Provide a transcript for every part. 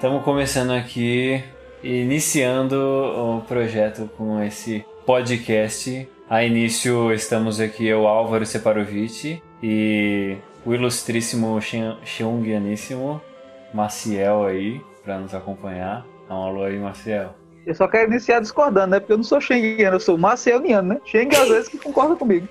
Estamos começando aqui, iniciando o projeto com esse podcast. A início estamos aqui eu, Álvaro Separovic e o ilustríssimo Xiongianíssimo Maciel aí para nos acompanhar. Dá um alô aí, Maciel. Eu só quero iniciar discordando, né? Porque eu não sou Schengiano, eu sou Marceliano, né? Schengen às vezes que concorda comigo.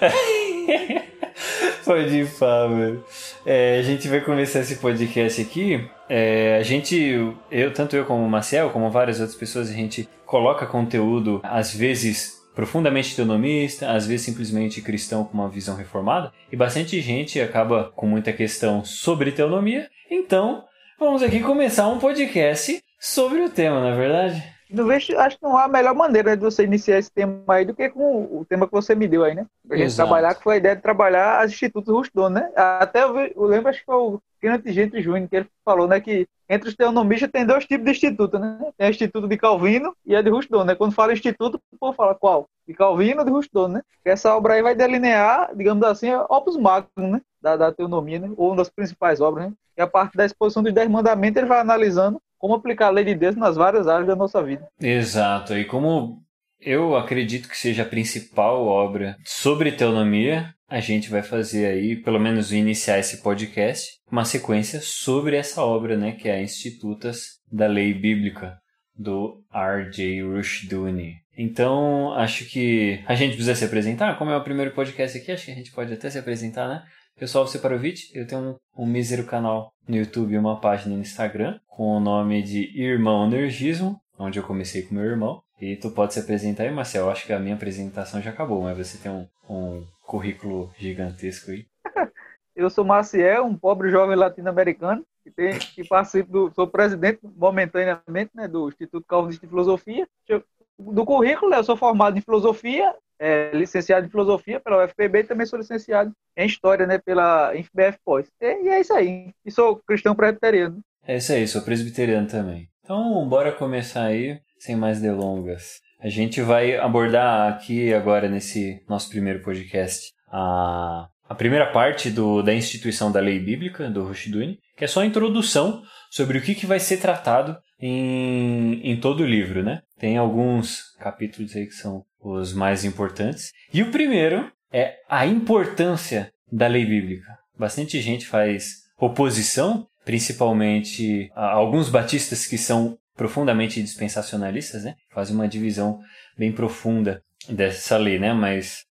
Pode falar, velho. É, a gente vai começar esse podcast aqui. É, a gente, eu, tanto eu como o Marcel, como várias outras pessoas, a gente coloca conteúdo, às vezes profundamente teonomista, às vezes simplesmente cristão com uma visão reformada, e bastante gente acaba com muita questão sobre teonomia. Então, vamos aqui começar um podcast sobre o tema, na é verdade? Vejo, acho que não há a melhor maneira de você iniciar esse tema aí do que com o tema que você me deu aí, né? Pra gente Exato. trabalhar, que foi a ideia de trabalhar as institutos Ruston, né? Até eu, eu, lembro, acho que foi o Kenneth Gente Júnior, que ele falou, né, que entre os teonomistas tem dois tipos de instituto, né? Tem o instituto de Calvino e a de Ruston, né? Quando fala instituto, o povo fala qual? De Calvino ou de Ruston, né? Essa obra aí vai delinear, digamos assim, opus magnum, né? Da, da teonomia, né? Ou uma das principais obras, né? E a parte da exposição dos dez mandamentos, ele vai analisando como aplicar a lei de Deus nas várias áreas da nossa vida. Exato. E como eu acredito que seja a principal obra sobre teonomia, a gente vai fazer aí, pelo menos iniciar esse podcast, uma sequência sobre essa obra, né, que é a Institutas da Lei Bíblica do R.J. Rushduni. Então, acho que a gente precisa se apresentar. Como é o primeiro podcast aqui, acho que a gente pode até se apresentar, né? Eu sou o Separovic, eu tenho um, um mísero canal no YouTube uma página no Instagram com o nome de Irmão Energismo, onde eu comecei com meu irmão. E tu pode se apresentar aí, Marcel. Eu acho que a minha apresentação já acabou, mas você tem um, um currículo gigantesco aí. eu sou Maciel, um pobre jovem latino-americano que, tem, que participo do, sou presidente momentaneamente né, do Instituto Calvinista de Filosofia. Do currículo, eu sou formado em filosofia é, licenciado em filosofia pela UFPB e também sou licenciado em história, né, pela IFBF Pós. E, e é isso aí. E sou cristão presbiteriano. É isso aí, sou presbiteriano também. Então, bora começar aí, sem mais delongas. A gente vai abordar aqui agora nesse nosso primeiro podcast a, a primeira parte do, da instituição da lei bíblica do Rushduni, que é só a introdução sobre o que, que vai ser tratado em, em todo o livro, né? Tem alguns capítulos aí que são os mais importantes. E o primeiro é a importância da lei bíblica. Bastante gente faz oposição, principalmente alguns batistas que são profundamente dispensacionalistas, né? Fazem uma divisão bem profunda dessa lei, né? Mas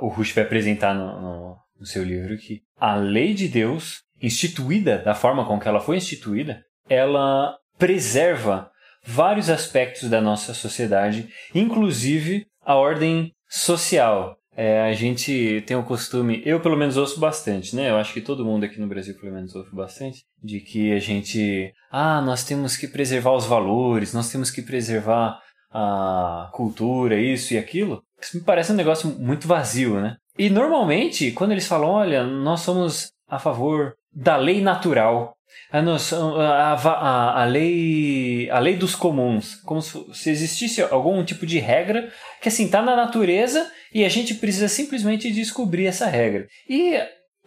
o Rush vai apresentar no, no, no seu livro que a lei de Deus, instituída da forma com que ela foi instituída, ela preserva vários aspectos da nossa sociedade, inclusive a ordem social. É, a gente tem o costume, eu pelo menos ouço bastante, né? Eu acho que todo mundo aqui no Brasil pelo menos ouve bastante, de que a gente, ah, nós temos que preservar os valores, nós temos que preservar a cultura, isso e aquilo. Isso me parece um negócio muito vazio, né? E normalmente, quando eles falam, olha, nós somos a favor da lei natural, a, noção, a, a, a, lei, a lei dos comuns, como se existisse algum tipo de regra que assim está na natureza e a gente precisa simplesmente descobrir essa regra. E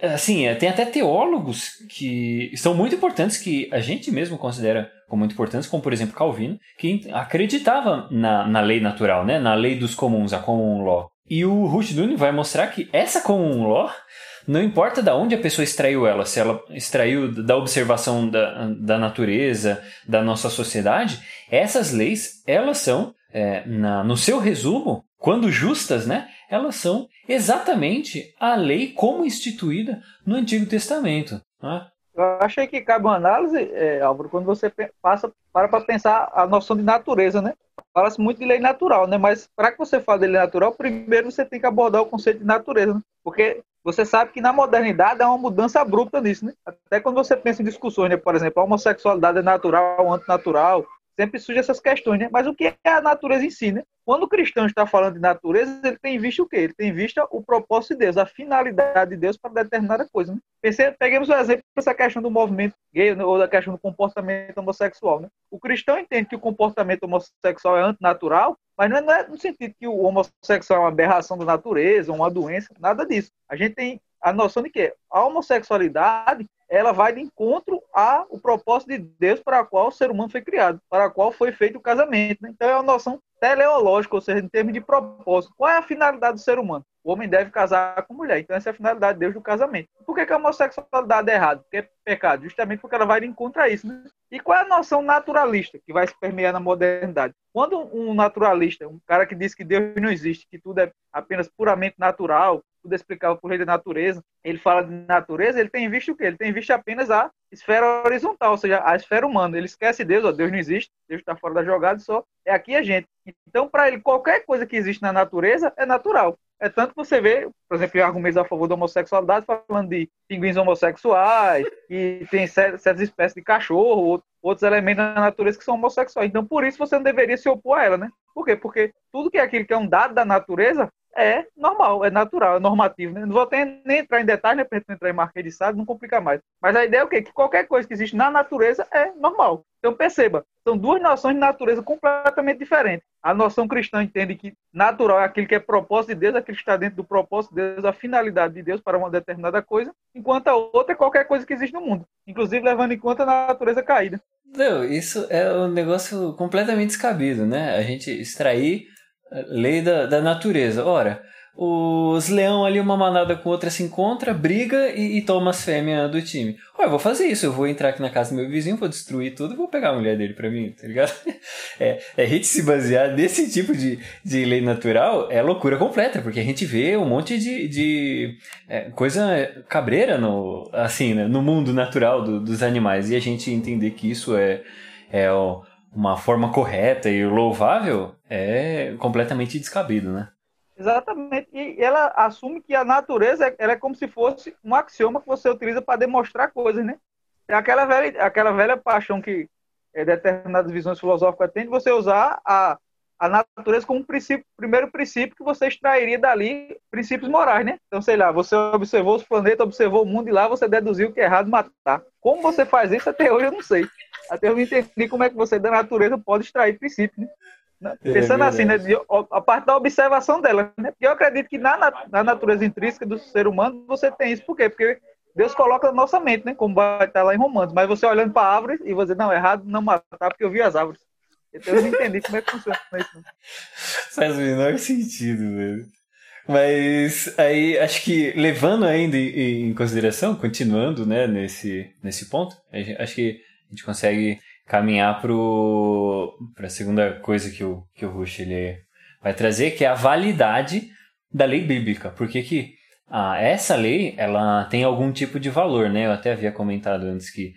assim, tem até teólogos que são muito importantes que a gente mesmo considera como muito importantes, como por exemplo Calvino, que acreditava na, na lei natural, né? na lei dos comuns, a common law. E o Rushduni vai mostrar que essa common law não importa da onde a pessoa extraiu ela, se ela extraiu da observação da, da natureza, da nossa sociedade, essas leis, elas são, é, na, no seu resumo, quando justas, né, elas são exatamente a lei como instituída no Antigo Testamento. Né? Eu achei que cabe uma análise, é, Álvaro, quando você passa para para pensar a noção de natureza, né? Fala-se muito de lei natural, né? Mas para que você fale de lei natural, primeiro você tem que abordar o conceito de natureza, né? porque você sabe que na modernidade há uma mudança abrupta nisso, né? Até quando você pensa em discussões, né? Por exemplo, a homossexualidade é natural antinatural, sempre surgem essas questões, né? Mas o que é a natureza em si, né? Quando o cristão está falando de natureza, ele tem visto o quê? Ele tem visto o propósito de Deus, a finalidade de Deus para determinada coisa. Né? Pense, peguemos o exemplo dessa questão do movimento gay né? ou da questão do comportamento homossexual. Né? O cristão entende que o comportamento homossexual é antinatural, mas não é, não é no sentido que o homossexual é uma aberração da natureza, uma doença, nada disso. A gente tem a noção de que a homossexualidade ela vai de encontro ao propósito de Deus para o qual o ser humano foi criado, para o qual foi feito o casamento. Né? Então é uma noção teleológica, ou seja, em termos de propósito. Qual é a finalidade do ser humano? O homem deve casar com mulher. Então essa é a finalidade de Deus do casamento. Por que, que a homossexualidade é errada? Porque é pecado. Justamente porque ela vai de isso. Né? E qual é a noção naturalista que vai se permear na modernidade? Quando um naturalista, um cara que diz que Deus não existe, que tudo é apenas puramente natural, tudo é explicável por lei da natureza, ele fala de natureza, ele tem visto o quê? Ele tem visto apenas a esfera horizontal, ou seja, a esfera humana. Ele esquece Deus, ó, Deus não existe, Deus está fora da jogada, só é aqui a gente. Então, para ele, qualquer coisa que existe na natureza é natural. É tanto que você vê, por exemplo, argumentos a favor da homossexualidade, falando de pinguins homossexuais, e tem certas espécies de cachorro, outros elementos da natureza que são homossexuais. Então, por isso você não deveria se opor a ela, né? Por quê? Porque tudo que é aquilo que é um dado da natureza é normal, é natural, é normativo. Né? Não vou ter, nem entrar em detalhes, né, para entrar em marquesado, não complica mais. Mas a ideia é o quê? Que qualquer coisa que existe na natureza é normal. Então perceba, são duas noções de natureza completamente diferentes. A noção cristã entende que natural é aquilo que é propósito de Deus, aquilo que está dentro do propósito de Deus, a finalidade de Deus para uma determinada coisa, enquanto a outra é qualquer coisa que existe no mundo, inclusive levando em conta a natureza caída. Não, isso é um negócio completamente descabido, né? A gente extrair Lei da, da natureza. Ora, os leão ali, uma manada com outra se encontra, briga e, e toma as fêmeas do time. Ué, eu vou fazer isso, eu vou entrar aqui na casa do meu vizinho, vou destruir tudo vou pegar a mulher dele pra mim, tá ligado? É, é a gente se basear nesse tipo de, de lei natural é loucura completa, porque a gente vê um monte de, de é, coisa cabreira no, assim, né, no mundo natural do, dos animais e a gente entender que isso é, é uma forma correta e louvável é completamente descabido, né? Exatamente. E ela assume que a natureza ela é como se fosse um axioma que você utiliza para demonstrar coisas, né? É aquela velha, aquela velha paixão que é, determinadas visões filosóficas têm de você usar a, a natureza como princípio, primeiro princípio que você extrairia dali princípios morais, né? Então, sei lá, você observou os planetas, observou o mundo e lá você deduziu que é errado matar. Como você faz isso até hoje eu não sei. Até eu não entendi como é que você da natureza pode extrair princípios, né? É Pensando é assim, né, de, a parte da observação dela, né? Porque eu acredito que na, na natureza intrínseca do ser humano você tem isso. Por quê? Porque Deus coloca na nossa mente, né? Como vai estar lá em Romanos. Mas você olhando para a árvore e você, não, é errado não matar porque eu vi as árvores. Então eu não entendi como é que funciona isso. Faz o menor sentido, velho. Mas aí acho que levando ainda em consideração, continuando né, nesse, nesse ponto, acho que a gente consegue caminhar para a segunda coisa que o, que o Rush ele vai trazer, que é a validade da lei bíblica. Porque que ah, essa lei ela tem algum tipo de valor, né? Eu até havia comentado antes que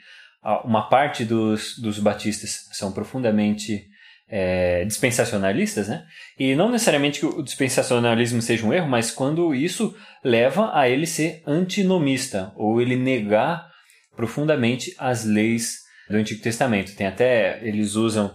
uma parte dos, dos batistas são profundamente é, dispensacionalistas, né? E não necessariamente que o dispensacionalismo seja um erro, mas quando isso leva a ele ser antinomista, ou ele negar profundamente as leis do Antigo Testamento. Tem até, eles usam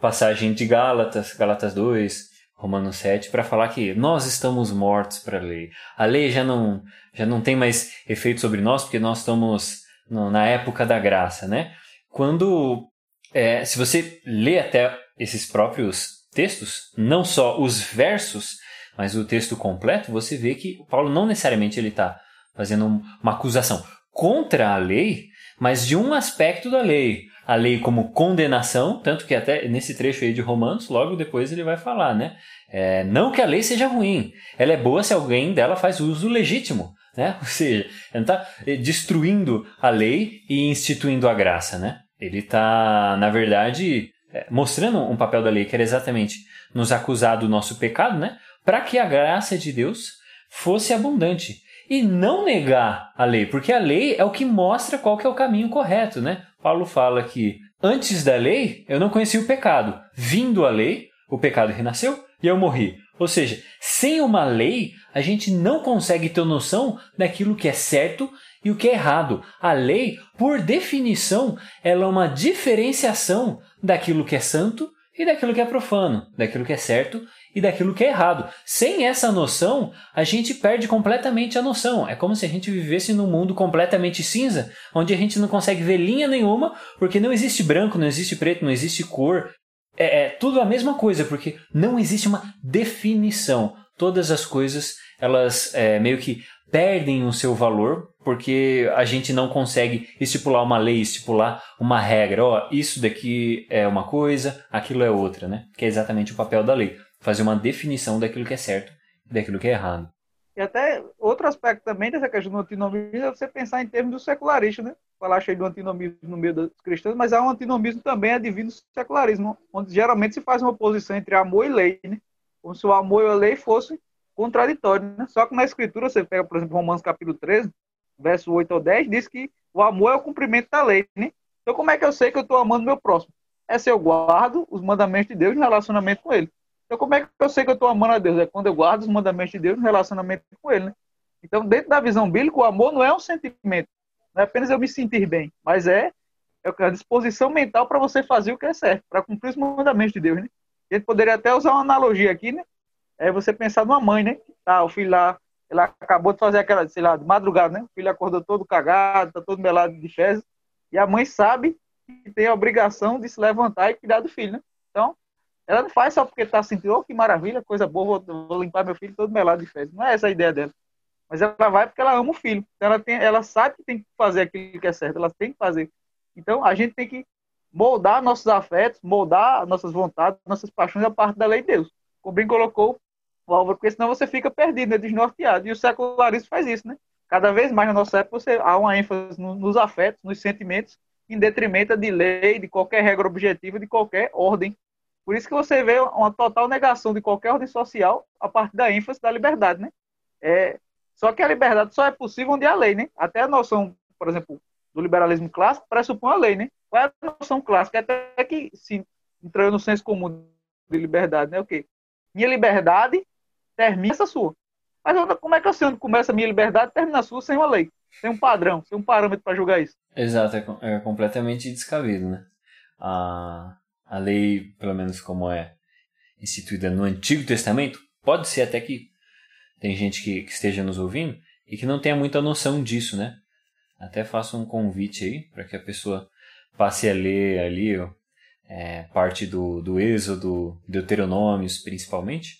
passagem de Gálatas, Gálatas 2, Romanos 7, para falar que nós estamos mortos para a lei. A lei já não, já não tem mais efeito sobre nós, porque nós estamos no, na época da graça, né? Quando, é, se você lê até esses próprios textos, não só os versos, mas o texto completo, você vê que Paulo não necessariamente ele está fazendo uma acusação contra a lei, mas de um aspecto da lei. A lei como condenação, tanto que até nesse trecho aí de Romanos, logo depois ele vai falar, né? É, não que a lei seja ruim, ela é boa se alguém dela faz uso legítimo, né? Ou seja, ele não está destruindo a lei e instituindo a graça, né? Ele está, na verdade, é, mostrando um papel da lei que era exatamente nos acusar do nosso pecado, né? Para que a graça de Deus fosse abundante e não negar a lei, porque a lei é o que mostra qual que é o caminho correto, né? Paulo fala que antes da lei eu não conhecia o pecado, vindo a lei, o pecado renasceu e eu morri. Ou seja, sem uma lei, a gente não consegue ter noção daquilo que é certo e o que é errado. A lei, por definição, ela é uma diferenciação daquilo que é santo e daquilo que é profano, daquilo que é certo e daquilo que é errado. Sem essa noção, a gente perde completamente a noção. É como se a gente vivesse num mundo completamente cinza, onde a gente não consegue ver linha nenhuma, porque não existe branco, não existe preto, não existe cor. É, é tudo a mesma coisa, porque não existe uma definição. todas as coisas elas é, meio que perdem o seu valor porque a gente não consegue estipular uma lei, estipular uma regra. Ó, isso daqui é uma coisa, aquilo é outra, né? Que é exatamente o papel da lei, fazer uma definição daquilo que é certo e daquilo que é errado. E até outro aspecto também dessa questão do antinomismo é você pensar em termos do secularismo, né? Falar cheio do antinomismo no meio dos cristãos, mas há um antinomismo também advindo do secularismo, onde geralmente se faz uma oposição entre amor e lei, né? Como se o amor e a lei fossem contraditórios, né? Só que na escritura, você pega, por exemplo, Romanos capítulo 13, verso 8 ou 10, diz que o amor é o cumprimento da lei, né? Então como é que eu sei que eu estou amando meu próximo? É se eu guardo os mandamentos de Deus no relacionamento com ele. Então como é que eu sei que eu estou amando a Deus? É quando eu guardo os mandamentos de Deus no relacionamento com ele, né? Então dentro da visão bíblica, o amor não é um sentimento, não é apenas eu me sentir bem, mas é, é a disposição mental para você fazer o que é certo, para cumprir os mandamentos de Deus, né? A gente poderia até usar uma analogia aqui, né? É você pensar numa mãe, né? Tá, o filho lá ela acabou de fazer aquela, sei lá, de madrugada, né? O filho acordou todo cagado, tá todo melado de fezes. E a mãe sabe que tem a obrigação de se levantar e cuidar do filho, né? Então, ela não faz só porque tá sentindo, oh, que maravilha, coisa boa, vou, vou, limpar meu filho todo melado de fezes. Não é essa a ideia dela. Mas ela vai porque ela ama o filho. Então, ela, tem, ela sabe que tem que fazer aquilo que é certo, ela tem que fazer. Então, a gente tem que moldar nossos afetos, moldar nossas vontades, nossas paixões a parte da lei de Deus. Como bem colocou Álvaro, porque senão você fica perdido, né, desnorteado. E o secularismo faz isso, né? Cada vez mais na nossa época você há uma ênfase nos afetos, nos sentimentos, em detrimento de lei, de qualquer regra objetiva, de qualquer ordem. Por isso que você vê uma total negação de qualquer ordem social a partir da ênfase da liberdade, né? É, só que a liberdade só é possível onde há lei, né? Até a noção, por exemplo, do liberalismo clássico pressupõe a lei, né? Qual é a noção clássica? Até que, se entrando no senso comum de liberdade, né? O quê? Minha liberdade termina essa sua. Mas como é que eu sei onde começa a minha liberdade termina a sua sem uma lei? Sem um padrão, sem um parâmetro para julgar isso. Exato, é, é completamente descabido, né? A, a lei, pelo menos como é instituída no Antigo Testamento, pode ser até que tem gente que, que esteja nos ouvindo e que não tenha muita noção disso, né? Até faço um convite aí para que a pessoa passe a ler ali ó, é, parte do, do Êxodo, Deuteronômios principalmente,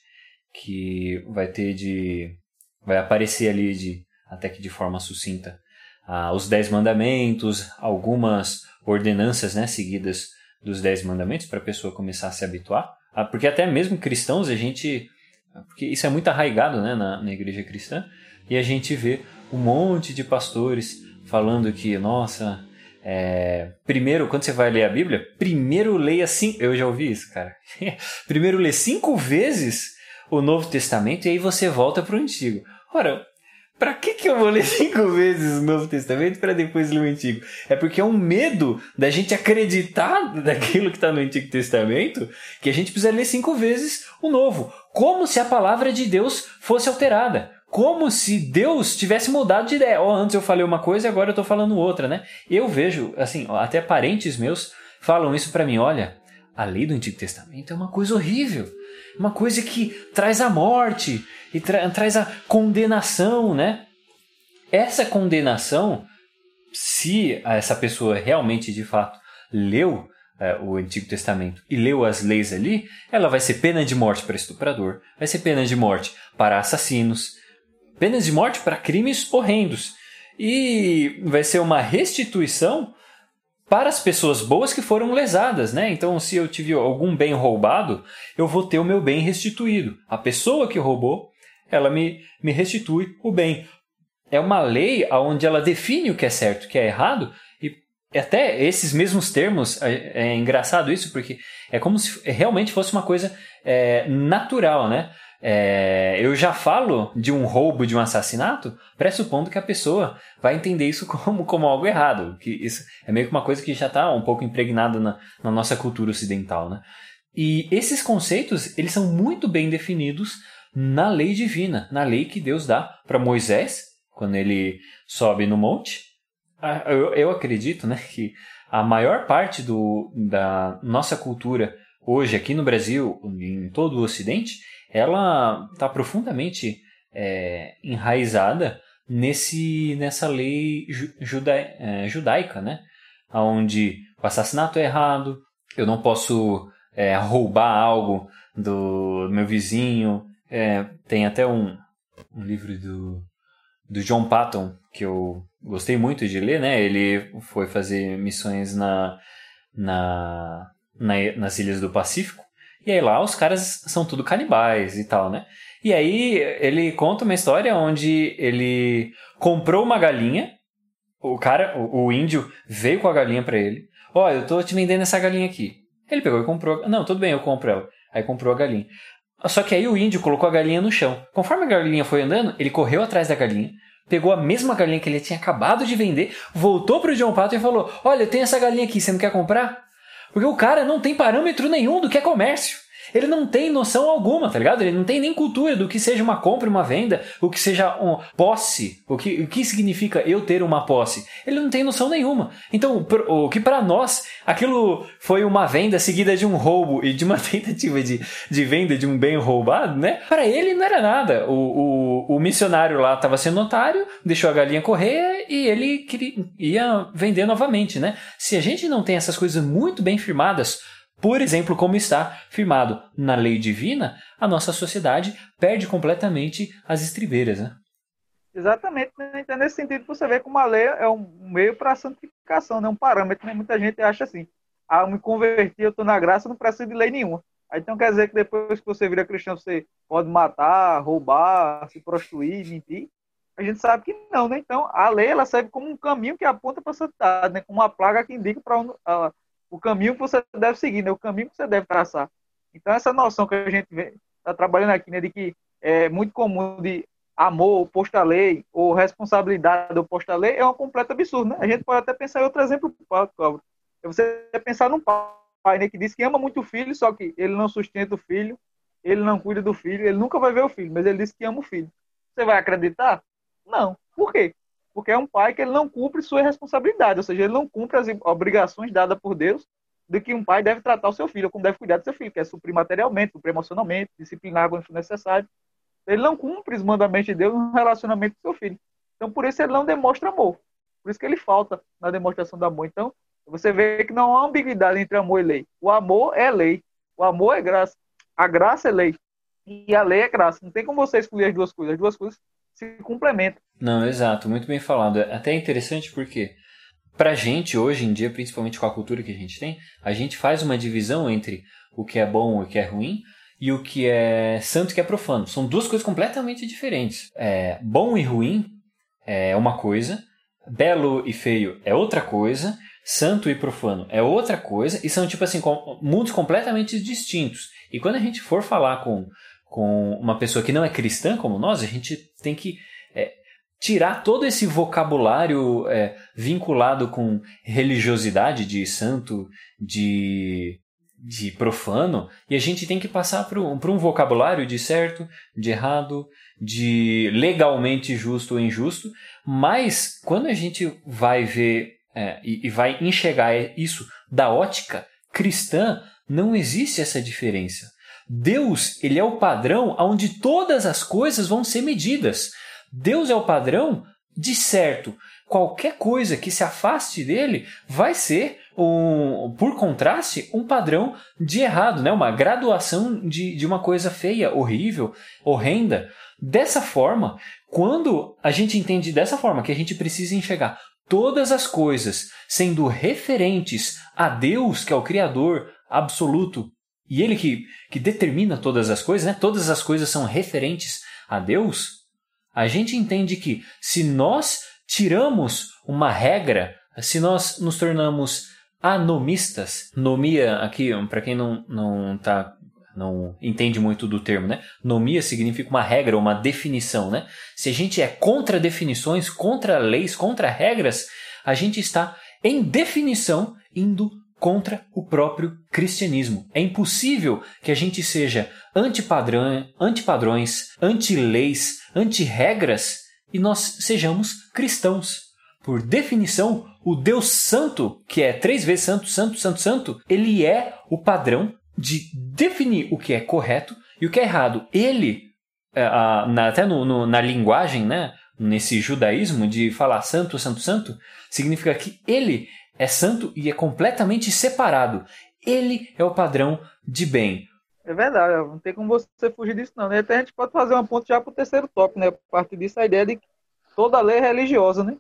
que vai ter de. vai aparecer ali de até que de forma sucinta ah, os dez mandamentos, algumas ordenanças né, seguidas dos dez mandamentos para a pessoa começar a se habituar. Ah, porque até mesmo cristãos a gente. Porque isso é muito arraigado né, na, na igreja cristã, e a gente vê um monte de pastores falando que, nossa, é, primeiro, quando você vai ler a Bíblia, primeiro leia cinco. Eu já ouvi isso, cara. primeiro lê cinco vezes o Novo Testamento e aí você volta para o Antigo. Ora, para que, que eu vou ler cinco vezes o Novo Testamento para depois ler o Antigo? É porque é um medo da gente acreditar daquilo que está no Antigo Testamento que a gente precisa ler cinco vezes o Novo. Como se a palavra de Deus fosse alterada. Como se Deus tivesse mudado de ideia. Oh, antes eu falei uma coisa e agora eu estou falando outra, né? Eu vejo, assim, até parentes meus falam isso para mim. Olha, a lei do Antigo Testamento é uma coisa horrível uma coisa que traz a morte e tra traz a condenação, né? Essa condenação, se essa pessoa realmente de fato leu é, o Antigo Testamento e leu as leis ali, ela vai ser pena de morte para estuprador, vai ser pena de morte para assassinos, penas de morte para crimes horrendos. E vai ser uma restituição para as pessoas boas que foram lesadas, né? Então, se eu tive algum bem roubado, eu vou ter o meu bem restituído. A pessoa que roubou, ela me, me restitui o bem. É uma lei onde ela define o que é certo, o que é errado, e até esses mesmos termos, é, é engraçado isso, porque é como se realmente fosse uma coisa é, natural, né? É, eu já falo de um roubo, de um assassinato, pressupondo que a pessoa vai entender isso como, como algo errado. Que isso é meio que uma coisa que já está um pouco impregnada na, na nossa cultura ocidental. Né? E esses conceitos, eles são muito bem definidos na lei divina, na lei que Deus dá para Moisés, quando ele sobe no monte. Eu, eu acredito né, que a maior parte do, da nossa cultura hoje aqui no Brasil, em todo o Ocidente, ela está profundamente é, enraizada nesse, nessa lei juda, é, judaica, né? Onde o assassinato é errado, eu não posso é, roubar algo do meu vizinho, tem até um, um livro do, do John Patton que eu gostei muito de ler, né? Ele foi fazer missões na, na, na, nas ilhas do Pacífico. E aí lá os caras são tudo canibais e tal, né? E aí ele conta uma história onde ele comprou uma galinha. O cara, o, o índio, veio com a galinha para ele. Ó, oh, eu tô te vendendo essa galinha aqui. Ele pegou e comprou. Não, tudo bem, eu compro ela. Aí comprou a galinha. Só que aí o índio colocou a galinha no chão. Conforme a galinha foi andando, ele correu atrás da galinha, pegou a mesma galinha que ele tinha acabado de vender, voltou pro John Pato e falou: Olha, eu tenho essa galinha aqui, você não quer comprar? Porque o cara não tem parâmetro nenhum do que é comércio ele não tem noção alguma, tá ligado? Ele não tem nem cultura do que seja uma compra uma venda, o que seja um posse, o que, o que significa eu ter uma posse. Ele não tem noção nenhuma. Então, o que para nós, aquilo foi uma venda seguida de um roubo e de uma tentativa de, de venda de um bem roubado, né? Para ele não era nada. O, o, o missionário lá estava sendo otário, deixou a galinha correr e ele queria, ia vender novamente, né? Se a gente não tem essas coisas muito bem firmadas, por exemplo, como está firmado na lei divina, a nossa sociedade perde completamente as estribeiras. Né? Exatamente. Né? Então, nesse sentido, você vê como a lei é um meio para a santificação, né? um parâmetro. Né? Muita gente acha assim: ah, me converti, eu estou na graça, não preciso de lei nenhuma. Então quer dizer que depois que você vira cristão, você pode matar, roubar, se prostituir, mentir. A gente sabe que não, né? Então, a lei ela serve como um caminho que aponta para a santidade, né? como uma plaga que indica para o caminho que você deve seguir, né? o caminho que você deve traçar. Então, essa noção que a gente está trabalhando aqui, né, de que é muito comum de amor oposto à lei, ou responsabilidade oposto à lei, é um completo absurdo. Né? A gente pode até pensar em outro exemplo, Cláudio. É você pensar num pai né, que diz que ama muito o filho, só que ele não sustenta o filho, ele não cuida do filho, ele nunca vai ver o filho, mas ele diz que ama o filho. Você vai acreditar? Não. Por quê? Porque é um pai que ele não cumpre sua responsabilidade, ou seja, ele não cumpre as obrigações dadas por Deus de que um pai deve tratar o seu filho, como deve cuidar do seu filho, que é suprir materialmente, suprir emocionalmente, disciplinar quando for necessário. Ele não cumpre os mandamentos de Deus no relacionamento com seu filho. Então, por isso ele não demonstra amor. Por isso que ele falta na demonstração do amor. Então, você vê que não há ambiguidade entre amor e lei. O amor é lei. O amor é graça. A graça é lei. E a lei é graça. Não tem como você excluir as duas coisas. As duas coisas se complementam. Não, exato, muito bem falado. É até interessante porque pra gente hoje em dia, principalmente com a cultura que a gente tem, a gente faz uma divisão entre o que é bom e o que é ruim e o que é santo e o que é profano. São duas coisas completamente diferentes. É, bom e ruim é uma coisa, belo e feio é outra coisa, santo e profano é outra coisa, e são tipo assim, mundos completamente distintos. E quando a gente for falar com com uma pessoa que não é cristã como nós, a gente tem que é, tirar todo esse vocabulário é, vinculado com religiosidade de santo, de, de profano, e a gente tem que passar para um, vocabulário de certo, de errado, de legalmente justo ou injusto, mas quando a gente vai ver é, e, e vai enxergar isso da ótica cristã, não existe essa diferença. Deus, ele é o padrão onde todas as coisas vão ser medidas. Deus é o padrão de certo. Qualquer coisa que se afaste dele vai ser, um, por contraste, um padrão de errado, né? uma graduação de, de uma coisa feia, horrível, horrenda. Dessa forma, quando a gente entende dessa forma que a gente precisa enxergar todas as coisas sendo referentes a Deus, que é o Criador absoluto, e ele que, que determina todas as coisas, né? todas as coisas são referentes a Deus, a gente entende que se nós tiramos uma regra, se nós nos tornamos anomistas, nomia aqui, para quem não, não tá não entende muito do termo, né? Nomia significa uma regra, uma definição, né? Se a gente é contra definições, contra leis, contra regras, a gente está em definição indo contra o próprio cristianismo. É impossível que a gente seja antipadrão, antipadrões, anti-leis, anti-regras e nós sejamos cristãos. Por definição, o Deus Santo, que é três vezes santo, santo, santo, santo, ele é o padrão de definir o que é correto e o que é errado. Ele, é, até no, no, na linguagem, né, nesse judaísmo de falar santo, santo, santo, significa que ele é santo e é completamente separado. Ele é o padrão de bem. É verdade, não tem como você fugir disso não. Né? Até a gente pode fazer uma ponto já para o terceiro tópico, né? A partir disso, a ideia de que toda lei é religiosa, né?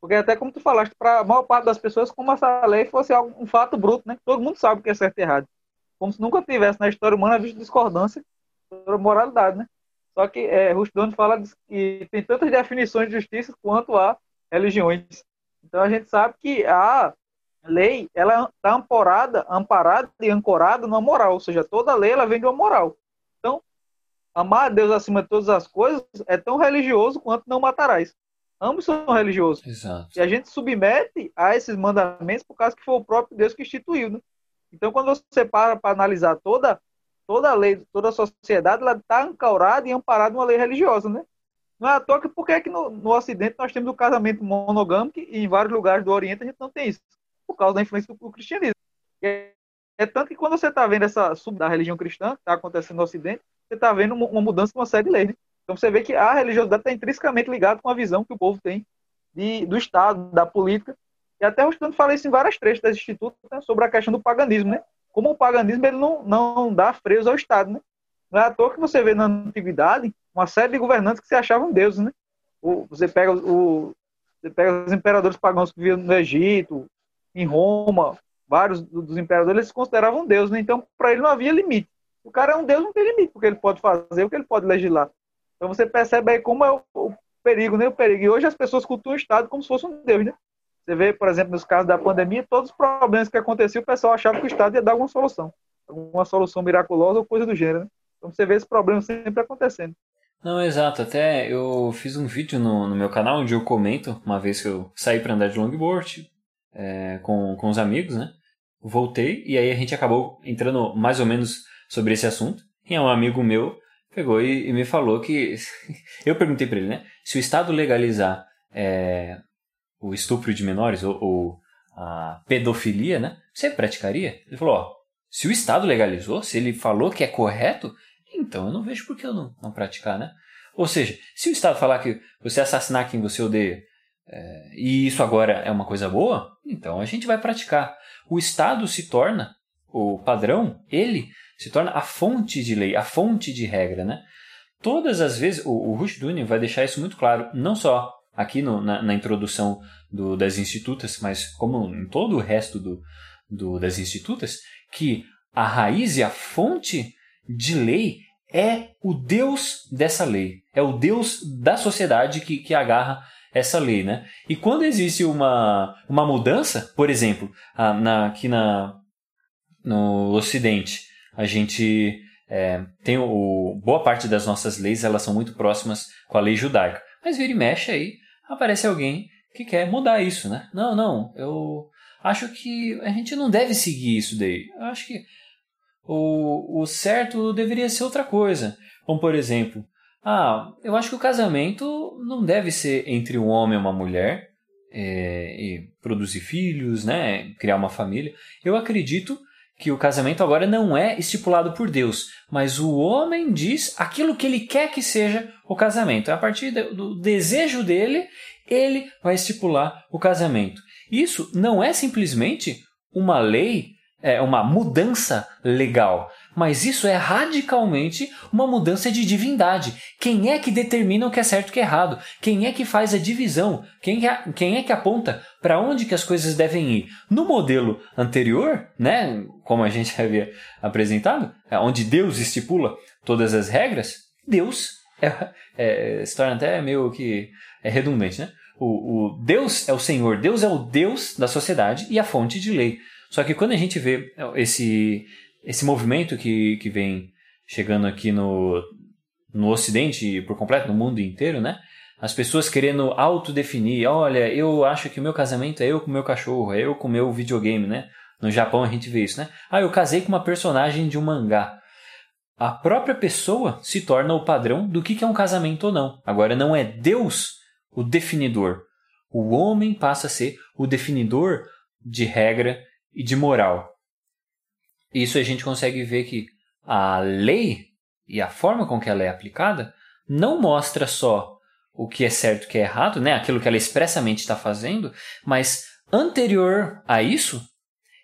Porque até como tu falaste, para a maior parte das pessoas, como essa lei fosse um fato bruto, né? Todo mundo sabe o que é certo e errado. Como se nunca tivesse na história humana visto discordância sobre moralidade, né? Só que é, Rushdon fala que tem tantas definições de justiça quanto há religiões. Então a gente sabe que a lei ela está amparada, amparada e ancorada numa moral, ou seja, toda lei ela vem de uma moral. Então, amar a Deus acima de todas as coisas é tão religioso quanto não matarás. Ambos são religiosos. Exato. E a gente submete a esses mandamentos por causa que foi o próprio Deus que instituiu. Né? Então, quando você para para analisar toda, toda a lei, toda a sociedade, ela está ancorada e amparada numa lei religiosa. Né? Não é à toa que por é que no, no Ocidente nós temos o casamento monogâmico e em vários lugares do Oriente a gente não tem isso por causa da influência do, cristianismo. É, é, tanto que quando você está vendo essa sub da religião cristã que está acontecendo no Ocidente, você está vendo uma mudança de uma série de leis. Né? Então você vê que a religiosidade está intrinsecamente ligada com a visão que o povo tem de, do Estado, da política. E até o Estudante fala isso em várias trechos das institutos né, sobre a questão do paganismo, né? Como o paganismo ele não, não dá freios ao Estado, né? Não é à toa que você vê na antiguidade uma série de governantes que se achavam deuses, né? O, você pega o, você pega os imperadores pagãos que viviam no Egito, em Roma, vários dos imperadores eles se consideravam Deus, né? Então, para ele não havia limite. O cara é um Deus, não tem limite, porque ele pode fazer, o que ele pode legislar. Então você percebe aí como é o, o perigo, né? O perigo. E hoje as pessoas cultuam o Estado como se fosse um Deus, né? Você vê, por exemplo, nos casos da pandemia, todos os problemas que aconteciam, o pessoal achava que o Estado ia dar alguma solução. Alguma solução miraculosa ou coisa do gênero, né? Então você vê esse problema sempre acontecendo. Não, exato. Até eu fiz um vídeo no, no meu canal onde eu comento, uma vez que eu saí para andar de longboard, é, com, com os amigos, né? Voltei e aí a gente acabou entrando mais ou menos sobre esse assunto. E um amigo meu pegou e, e me falou que. eu perguntei para ele, né? Se o Estado legalizar é, o estupro de menores ou, ou, a pedofilia, né? Você praticaria? Ele falou: ó, se o Estado legalizou, se ele falou que é correto, então eu não vejo por que eu não, não praticar, né? Ou seja, se o Estado falar que você assassinar quem você odeia é, e isso agora é uma coisa boa, então a gente vai praticar. O Estado se torna, o padrão, ele se torna a fonte de lei, a fonte de regra. Né? Todas as vezes, o, o Rushduni vai deixar isso muito claro, não só aqui no, na, na, introdução do, das institutas, mas como em todo o resto do, do, das institutas, que a raiz e a fonte de lei é o Deus dessa lei, é o Deus da sociedade que, que agarra essa lei, né? E quando existe uma, uma mudança, por exemplo, na, aqui na, no Ocidente, a gente é, tem o, boa parte das nossas leis elas são muito próximas com a lei judaica, mas vira e mexe aí aparece alguém que quer mudar isso, né? Não, não, eu acho que a gente não deve seguir isso daí. Eu acho que o, o certo deveria ser outra coisa. Como por exemplo, ah, eu acho que o casamento não deve ser entre um homem e uma mulher é, e produzir filhos, né, criar uma família. Eu acredito que o casamento agora não é estipulado por Deus, mas o homem diz aquilo que ele quer que seja o casamento. A partir do desejo dele, ele vai estipular o casamento. Isso não é simplesmente uma lei, é uma mudança legal, mas isso é radicalmente uma mudança de divindade. Quem é que determina o que é certo e o que é errado? Quem é que faz a divisão? Quem é, quem é que aponta para onde que as coisas devem ir? No modelo anterior, né, como a gente havia apresentado, é onde Deus estipula todas as regras, Deus é, é, se torna até meio que é redundante, né? O, o Deus é o Senhor, Deus é o Deus da sociedade e a fonte de lei. Só que quando a gente vê esse esse movimento que, que vem chegando aqui no, no Ocidente por completo, no mundo inteiro, né? As pessoas querendo autodefinir, olha, eu acho que o meu casamento é eu com o meu cachorro, é eu com o meu videogame, né? No Japão a gente vê isso, né? Ah, eu casei com uma personagem de um mangá. A própria pessoa se torna o padrão do que é um casamento ou não. Agora não é Deus o definidor. O homem passa a ser o definidor de regra e de moral. Isso a gente consegue ver que a lei e a forma com que ela é aplicada não mostra só o que é certo e o que é errado, né? aquilo que ela expressamente está fazendo, mas anterior a isso,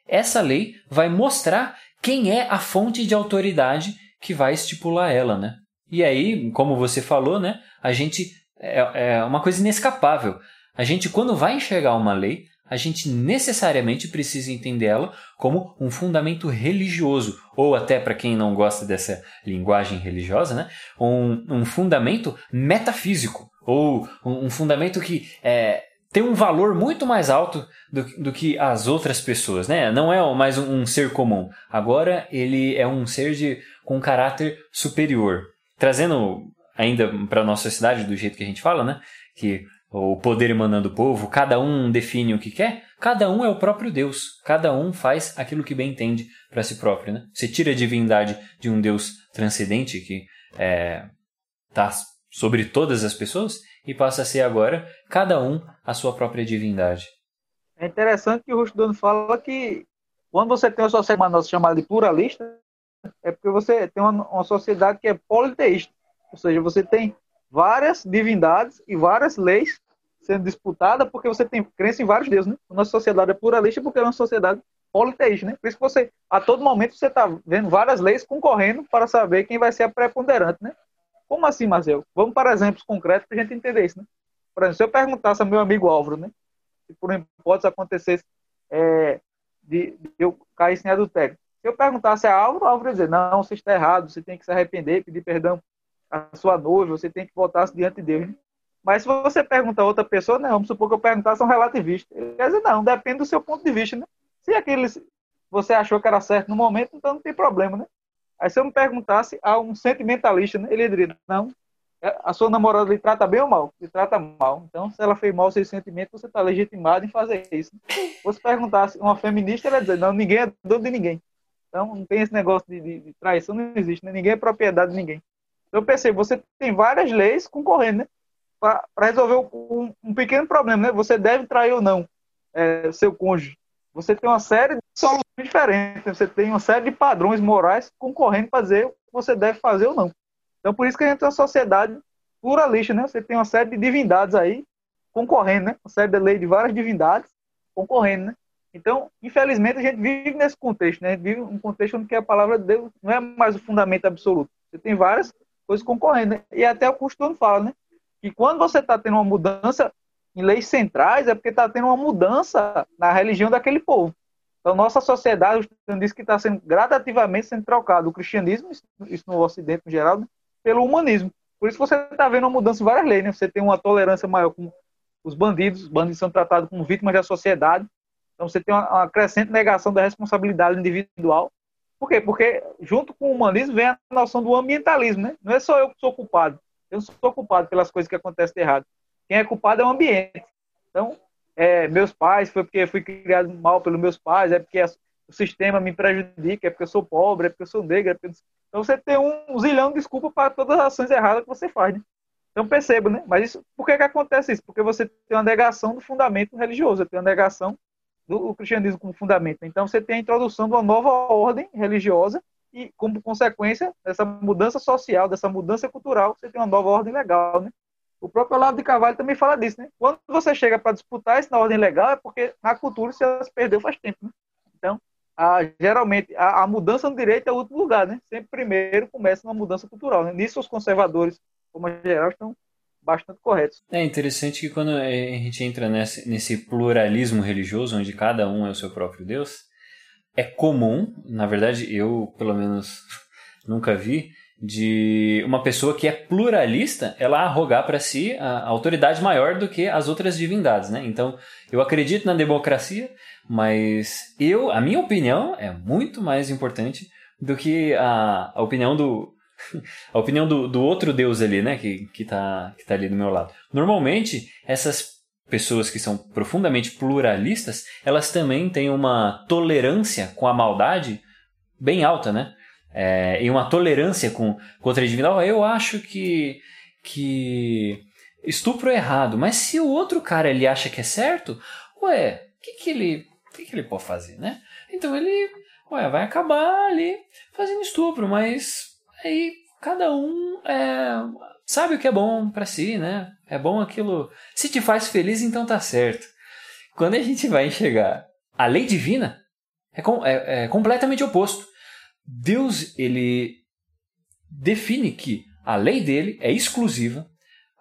essa lei vai mostrar quem é a fonte de autoridade que vai estipular ela, né? E aí, como você falou, né? A gente é, é uma coisa inescapável. A gente, quando vai enxergar uma lei, a gente necessariamente precisa entender ela como um fundamento religioso, ou até para quem não gosta dessa linguagem religiosa, né, um, um fundamento metafísico, ou um, um fundamento que é, tem um valor muito mais alto do, do, que as outras pessoas, né? Não é mais um, um ser comum. Agora ele é um ser de, com caráter superior. Trazendo ainda para nossa sociedade do jeito que a gente fala, né? Que o poder emanando do povo, cada um define o que quer, cada um é o próprio Deus, cada um faz aquilo que bem entende para si próprio. Né? Você tira a divindade de um Deus transcendente que está é, tá sobre todas as pessoas e passa a ser agora cada um a sua própria divindade. É interessante que o Rustodano fala que quando você tem uma sociedade chamada de pluralista, é porque você tem uma, uma sociedade que é politeísta, ou seja, você tem várias divindades e várias leis sendo disputadas porque você tem crença em vários deuses, né? Nossa sociedade é pluralista porque é uma sociedade politeísta, né? Por isso que você, a todo momento, você está vendo várias leis concorrendo para saber quem vai ser a preponderante, né? Como assim, Marcelo? Vamos para exemplos concretos para a gente entender isso, né? Por exemplo, se eu perguntasse ao meu amigo Álvaro, né? Se por hipótese acontecesse é, de, de, eu cair em adultério. Se eu perguntasse a Álvaro, Álvaro ia dizer, não, você está errado, você tem que se arrepender, pedir perdão a sua noiva, você tem que voltar diante de Deus. Né? Mas se você pergunta a outra pessoa, não, vamos supor que eu perguntasse um relativista. Ele quer dizer, não, depende do seu ponto de vista, né? Se aquele você achou que era certo no momento, então não tem problema, né? Aí se eu me perguntasse a um sentimentalista, né, ele diria, não, é, a sua namorada lhe trata bem ou mal? Lhe trata mal. Então, se ela fez mal seus sentimentos, você está legitimado em fazer isso. Se você perguntasse uma feminista, ela ia dizer, não, ninguém é dono de ninguém. Então, não tem esse negócio de, de, de traição, não existe, né? Ninguém é propriedade de ninguém. Eu pensei, você tem várias leis concorrendo, né? Para resolver um, um, pequeno problema, né? Você deve trair ou não é, seu cônjuge. Você tem uma série de soluções diferentes, né? você tem uma série de padrões morais concorrendo para dizer o que você deve fazer ou não. Então, por isso que a gente tem uma sociedade pluralista, né? Você tem uma série de divindades aí concorrendo, né? Uma série de leis de várias divindades concorrendo, né? Então, infelizmente, a gente vive nesse contexto, né? A gente vive um contexto onde a palavra de Deus não é mais o fundamento absoluto. Você tem várias coisas concorrendo. Né? E até o costume fala, né? Que quando você está tendo uma mudança em leis centrais, é porque está tendo uma mudança na religião daquele povo. Então, nossa sociedade, o Cristianismo diz que está sendo gradativamente sendo trocado o cristianismo, isso no Ocidente em geral, né? pelo humanismo. Por isso você está vendo uma mudança em várias leis, né? Você tem uma tolerância maior com os bandidos, os bandidos são tratados como vítimas da sociedade. Então você tem uma, uma crescente negação da responsabilidade individual. Por quê? Porque junto com o humanismo vem a noção do ambientalismo, né? Não é só eu que sou culpado. Eu não sou culpado pelas coisas que acontecem de errado. Quem é culpado é o ambiente. Então, é, meus pais, foi porque fui criado mal pelos meus pais, é porque o sistema me prejudica, é porque eu sou pobre, é porque eu sou negro. É porque... Então você tem um zilhão de desculpas para todas as ações erradas que você faz, né? Então perceba, né? Mas isso, por que, que acontece isso? Porque você tem uma negação do fundamento religioso, tem uma negação do cristianismo como fundamento. Então você tem a introdução de uma nova ordem religiosa e, como consequência dessa mudança social, dessa mudança cultural, você tem uma nova ordem legal, né? O próprio Olavo de Carvalho também fala disso, né? Quando você chega para disputar isso na ordem legal, é porque a cultura se perdeu faz tempo, né? Então, a, geralmente, a, a, mudança no direito é o último lugar, né? Sempre primeiro começa uma mudança cultural, né? Nisso os conservadores, como geral, estão bastante corretos. É interessante que quando a gente entra nesse, nesse pluralismo religioso, onde cada um é o seu próprio Deus, é comum, na verdade, eu pelo menos nunca vi, de uma pessoa que é pluralista, ela arrogar para si a autoridade maior do que as outras divindades, né? Então, eu acredito na democracia, mas eu, a minha opinião é muito mais importante do que a, a opinião do, a opinião do, do outro Deus ali, né? Que, que, tá, que tá ali do meu lado. Normalmente, essas pessoas que são profundamente pluralistas, elas também têm uma tolerância com a maldade bem alta, né? É, e uma tolerância com, contra a divindade. Eu acho que, que estupro é errado, mas se o outro cara ele acha que é certo, ué, o que, que, ele, que, que ele pode fazer, né? Então ele ué, vai acabar ali fazendo estupro, mas Aí cada um é, sabe o que é bom para si, né? É bom aquilo. Se te faz feliz, então tá certo. Quando a gente vai enxergar a lei divina, é, com, é, é completamente oposto. Deus, ele define que a lei dele é exclusiva,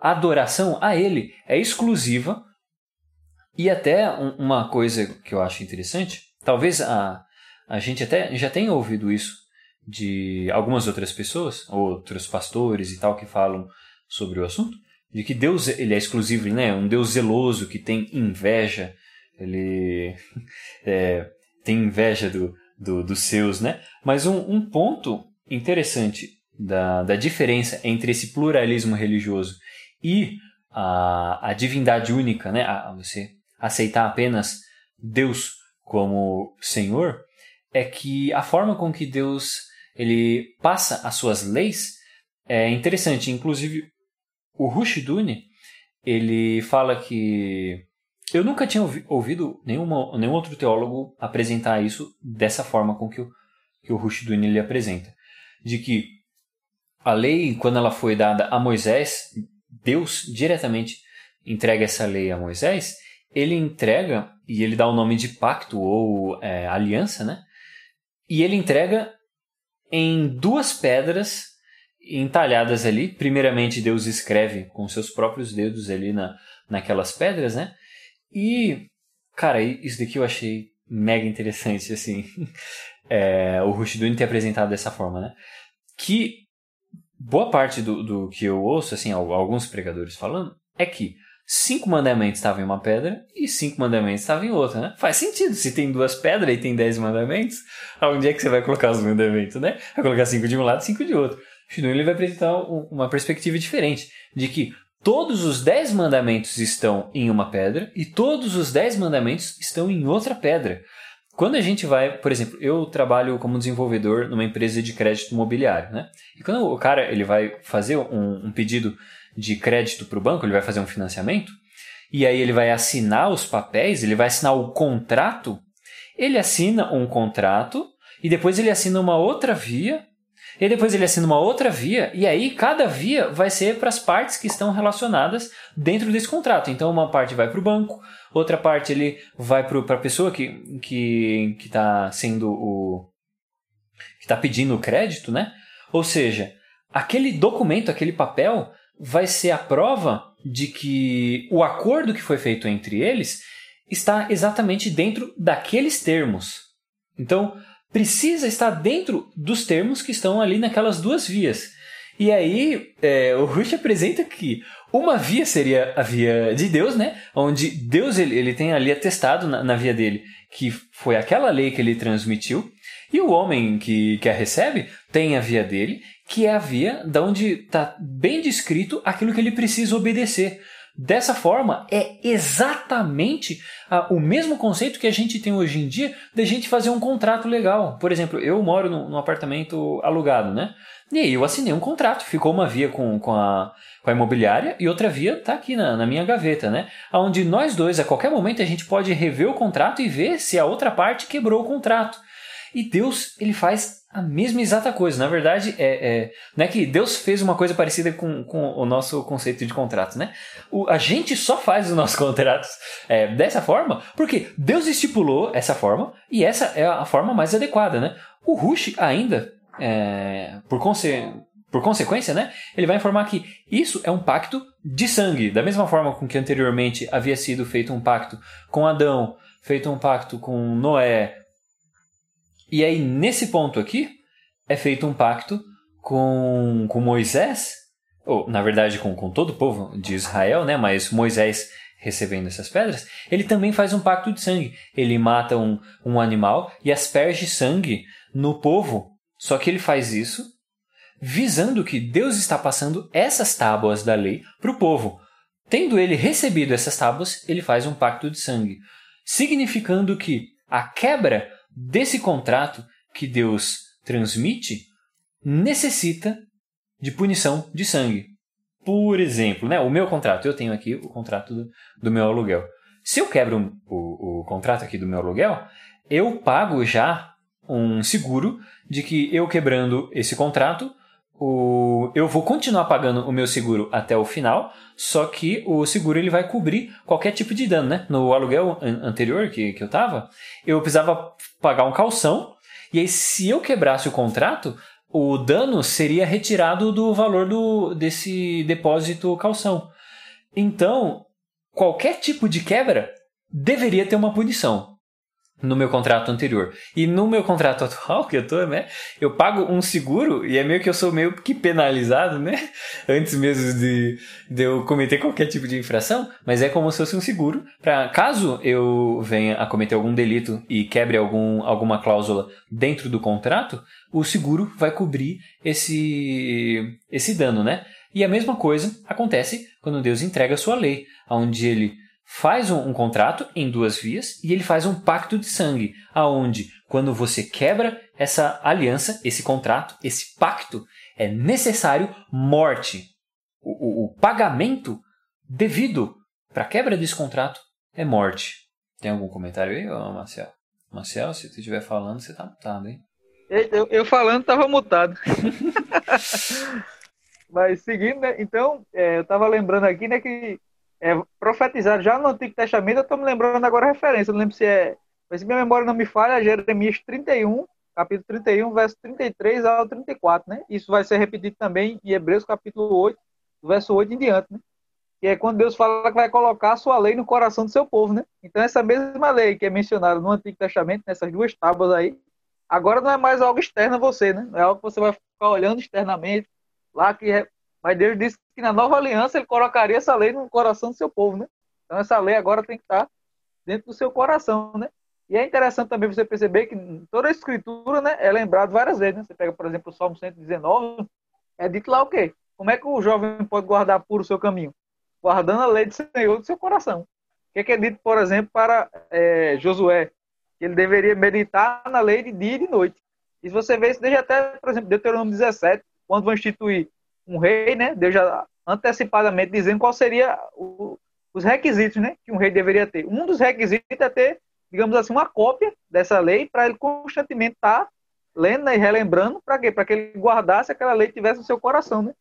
a adoração a ele é exclusiva, e até uma coisa que eu acho interessante, talvez a, a gente até já tenha ouvido isso de algumas outras pessoas, outros pastores e tal, que falam sobre o assunto, de que Deus ele é exclusivo, né? Um Deus zeloso que tem inveja, ele é, tem inveja do, do, dos seus, né? Mas um, um ponto interessante da, da diferença entre esse pluralismo religioso e a, a divindade única, né? A, você aceitar apenas Deus como Senhor, é que a forma com que Deus ele passa as suas leis é interessante. Inclusive, o Rushduni, ele fala que eu nunca tinha ouvido nenhuma, nenhum outro teólogo apresentar isso dessa forma com que o, que o Rushduni ele apresenta. De que a lei, quando ela foi dada a Moisés, Deus diretamente entrega essa lei a Moisés, ele entrega, e ele dá o nome de pacto ou é, aliança, né? E ele entrega em duas pedras entalhadas ali. Primeiramente, Deus escreve com seus próprios dedos ali na, naquelas pedras, né? E, cara, isso daqui eu achei mega interessante, assim. É, o Rushduni ter apresentado dessa forma, né? Que boa parte do, do que eu ouço, assim, alguns pregadores falando, é que cinco mandamentos estavam em uma pedra e cinco mandamentos estavam em outra, né? Faz sentido. Se tem duas pedras e tem dez mandamentos, aonde é que você vai colocar os mandamentos, né? Vai colocar cinco de um lado e cinco de outro. Senão ele vai apresentar uma perspectiva diferente, de que todos os dez mandamentos estão em uma pedra e todos os dez mandamentos estão em outra pedra. Quando a gente vai, por exemplo, eu trabalho como desenvolvedor numa empresa de crédito imobiliário, né? E quando o cara ele vai fazer um, um pedido de crédito para o banco, ele vai fazer um financiamento, e aí ele vai assinar os papéis, ele vai assinar o contrato, ele assina um contrato e depois ele assina uma outra via, e depois ele assina uma outra via, e aí cada via vai ser para as partes que estão relacionadas dentro desse contrato. Então uma parte vai para o banco, outra parte ele vai para a pessoa que está que, que tá sendo o. que está pedindo o crédito, né? Ou seja, aquele documento, aquele papel vai ser a prova de que o acordo que foi feito entre eles está exatamente dentro daqueles termos. Então, precisa estar dentro dos termos que estão ali naquelas duas vias. E aí, é, o Rush apresenta que uma via seria a via de Deus, né? Onde Deus ele, ele tem ali atestado na, na via dele que foi aquela lei que ele transmitiu. E o homem que, que a recebe tem a via dele, que é a via da onde está bem descrito aquilo que ele precisa obedecer. Dessa forma, é exatamente ah, o mesmo conceito que a gente tem hoje em dia de gente fazer um contrato legal. Por exemplo, eu moro num, num apartamento alugado, né? E aí eu assinei um contrato, ficou uma via com, com, a, com a imobiliária e outra via está aqui na, na minha gaveta, né? Onde nós dois, a qualquer momento, a gente pode rever o contrato e ver se a outra parte quebrou o contrato. E Deus, ele faz a mesma exata coisa. Na verdade, é, é, não é que Deus fez uma coisa parecida com, com o nosso conceito de contrato, né? O, a gente só faz os nossos contratos é, dessa forma porque Deus estipulou essa forma e essa é a forma mais adequada, né? O Rush ainda, é, por, conse por consequência, né? Ele vai informar que isso é um pacto de sangue. Da mesma forma com que anteriormente havia sido feito um pacto com Adão, feito um pacto com Noé, e aí, nesse ponto aqui, é feito um pacto com, com Moisés, ou na verdade com, com todo o povo de Israel, né? mas Moisés recebendo essas pedras, ele também faz um pacto de sangue. Ele mata um, um animal e asperge sangue no povo. Só que ele faz isso visando que Deus está passando essas tábuas da lei para o povo. Tendo ele recebido essas tábuas, ele faz um pacto de sangue, significando que a quebra desse contrato que Deus transmite necessita de punição de sangue. Por exemplo, né, o meu contrato, eu tenho aqui o contrato do, do meu aluguel. Se eu quebro o, o contrato aqui do meu aluguel, eu pago já um seguro de que eu quebrando esse contrato, o, eu vou continuar pagando o meu seguro até o final, só que o seguro ele vai cobrir qualquer tipo de dano, né? No aluguel anterior que, que eu tava, eu precisava pagar um calção, e aí se eu quebrasse o contrato, o dano seria retirado do valor do, desse depósito calção. Então, qualquer tipo de quebra deveria ter uma punição no meu contrato anterior. E no meu contrato atual, que eu tô, né, eu pago um seguro e é meio que eu sou meio que penalizado, né, antes mesmo de, de eu cometer qualquer tipo de infração, mas é como se fosse um seguro para caso eu venha a cometer algum delito e quebre algum, alguma cláusula dentro do contrato, o seguro vai cobrir esse, esse dano, né? E a mesma coisa acontece quando Deus entrega a sua lei, onde ele faz um, um, contrato em duas vias e ele faz um pacto de sangue, aonde quando você quebra essa aliança, esse contrato, esse pacto, é necessário morte. O, o, o pagamento devido para quebra desse contrato é morte. Tem algum comentário aí, Marcel? Marcel, se você estiver falando, você tá mutado, hein? Eu, eu falando, tava mutado. Mas seguindo, né? Então, é, eu tava lembrando aqui, né, que é, profetizado já no Antigo Testamento, eu estou me lembrando agora a referência, não lembro se é, mas se minha memória não me falha, Jeremias 31, capítulo 31, verso 33 ao 34, né? Isso vai ser repetido também em Hebreus capítulo 8, verso 8 em diante, né? Que é quando Deus fala que vai colocar a sua lei no coração do seu povo, né? Então essa mesma lei que é mencionada no Antigo Testamento, nessas duas tábuas aí, agora não é mais algo externo a você, né? É algo que você vai ficar olhando externamente, lá que é mas Deus disse que na nova aliança ele colocaria essa lei no coração do seu povo, né? Então essa lei agora tem que estar dentro do seu coração, né? E é interessante também você perceber que toda a escritura, né, é lembrado várias vezes, né? Você pega, por exemplo, o Salmo 119, é dito lá o quê? Como é que o jovem pode guardar puro o seu caminho? Guardando a lei do Senhor do seu coração. O que é, que é dito, por exemplo, para é, Josué? Que ele deveria meditar na lei de dia e de noite. E se você vê isso desde até, por exemplo, Deuteronômio 17, quando vão instituir um rei, né? Deus já antecipadamente dizendo qual seria o, os requisitos, né? Que um rei deveria ter. Um dos requisitos é ter, digamos assim, uma cópia dessa lei para ele constantemente estar tá lendo e relembrando para quê? Para que ele guardasse aquela lei tivesse no seu coração, né?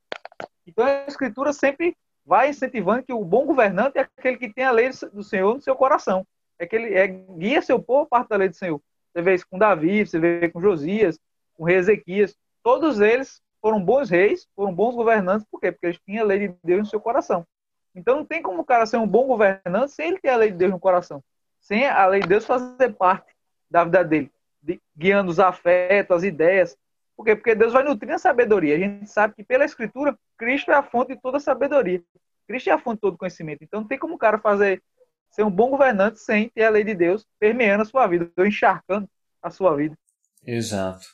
Então a escritura sempre vai incentivando que o bom governante é aquele que tem a lei do Senhor no seu coração. É que ele é, guia seu povo parte da lei do Senhor. Você vê isso com Davi, você vê com Josias, com Ezequias. Todos eles foram bons reis, foram bons governantes, por quê? Porque eles tinham a lei de Deus no seu coração. Então não tem como o cara ser um bom governante sem ele ter a lei de Deus no coração. Sem a lei de Deus fazer parte da vida dele, de, guiando os afetos, as ideias. Por quê? Porque Deus vai nutrir a sabedoria. A gente sabe que pela Escritura, Cristo é a fonte de toda a sabedoria. Cristo é a fonte de todo conhecimento. Então não tem como o cara fazer ser um bom governante sem ter a lei de Deus permeando a sua vida, encharcando a sua vida. Exato.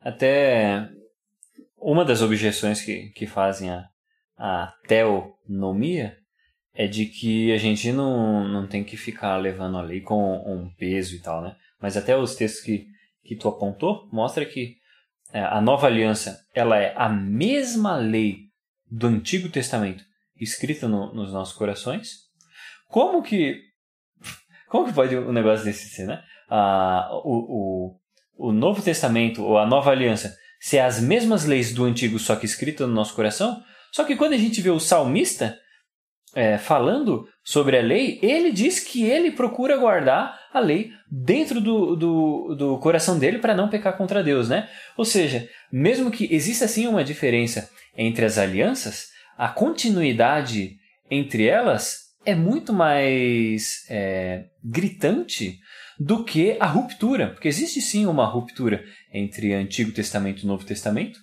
Até uma das objeções que, que fazem a, a teonomia é de que a gente não, não tem que ficar levando a lei com um peso e tal, né? Mas até os textos que, que tu apontou mostra que é, a nova aliança ela é a mesma lei do Antigo Testamento escrita no, nos nossos corações. Como que como que pode um negócio desse ser, né? Ah, o, o, o Novo Testamento ou a Nova Aliança ser as mesmas leis do antigo, só que escritas no nosso coração. Só que quando a gente vê o salmista é, falando sobre a lei, ele diz que ele procura guardar a lei dentro do, do, do coração dele para não pecar contra Deus, né? Ou seja, mesmo que exista assim uma diferença entre as alianças, a continuidade entre elas é muito mais é, gritante do que a ruptura, porque existe sim uma ruptura entre Antigo Testamento e Novo Testamento,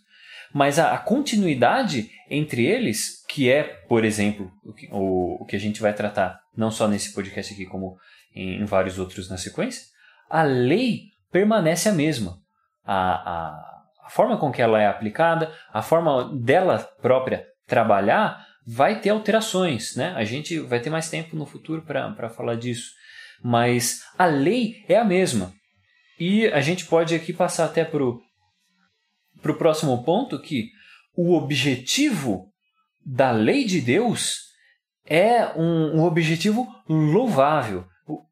mas a, a continuidade entre eles, que é, por exemplo, o que, o, o que a gente vai tratar não só nesse podcast aqui, como em, em vários outros na sequência, a lei permanece a mesma. A, a, a forma com que ela é aplicada, a forma dela própria trabalhar, vai ter alterações, né? A gente vai ter mais tempo no futuro para falar disso mas a lei é a mesma. E a gente pode aqui passar até para o próximo ponto que o objetivo da lei de Deus é um, um, objetivo louvável.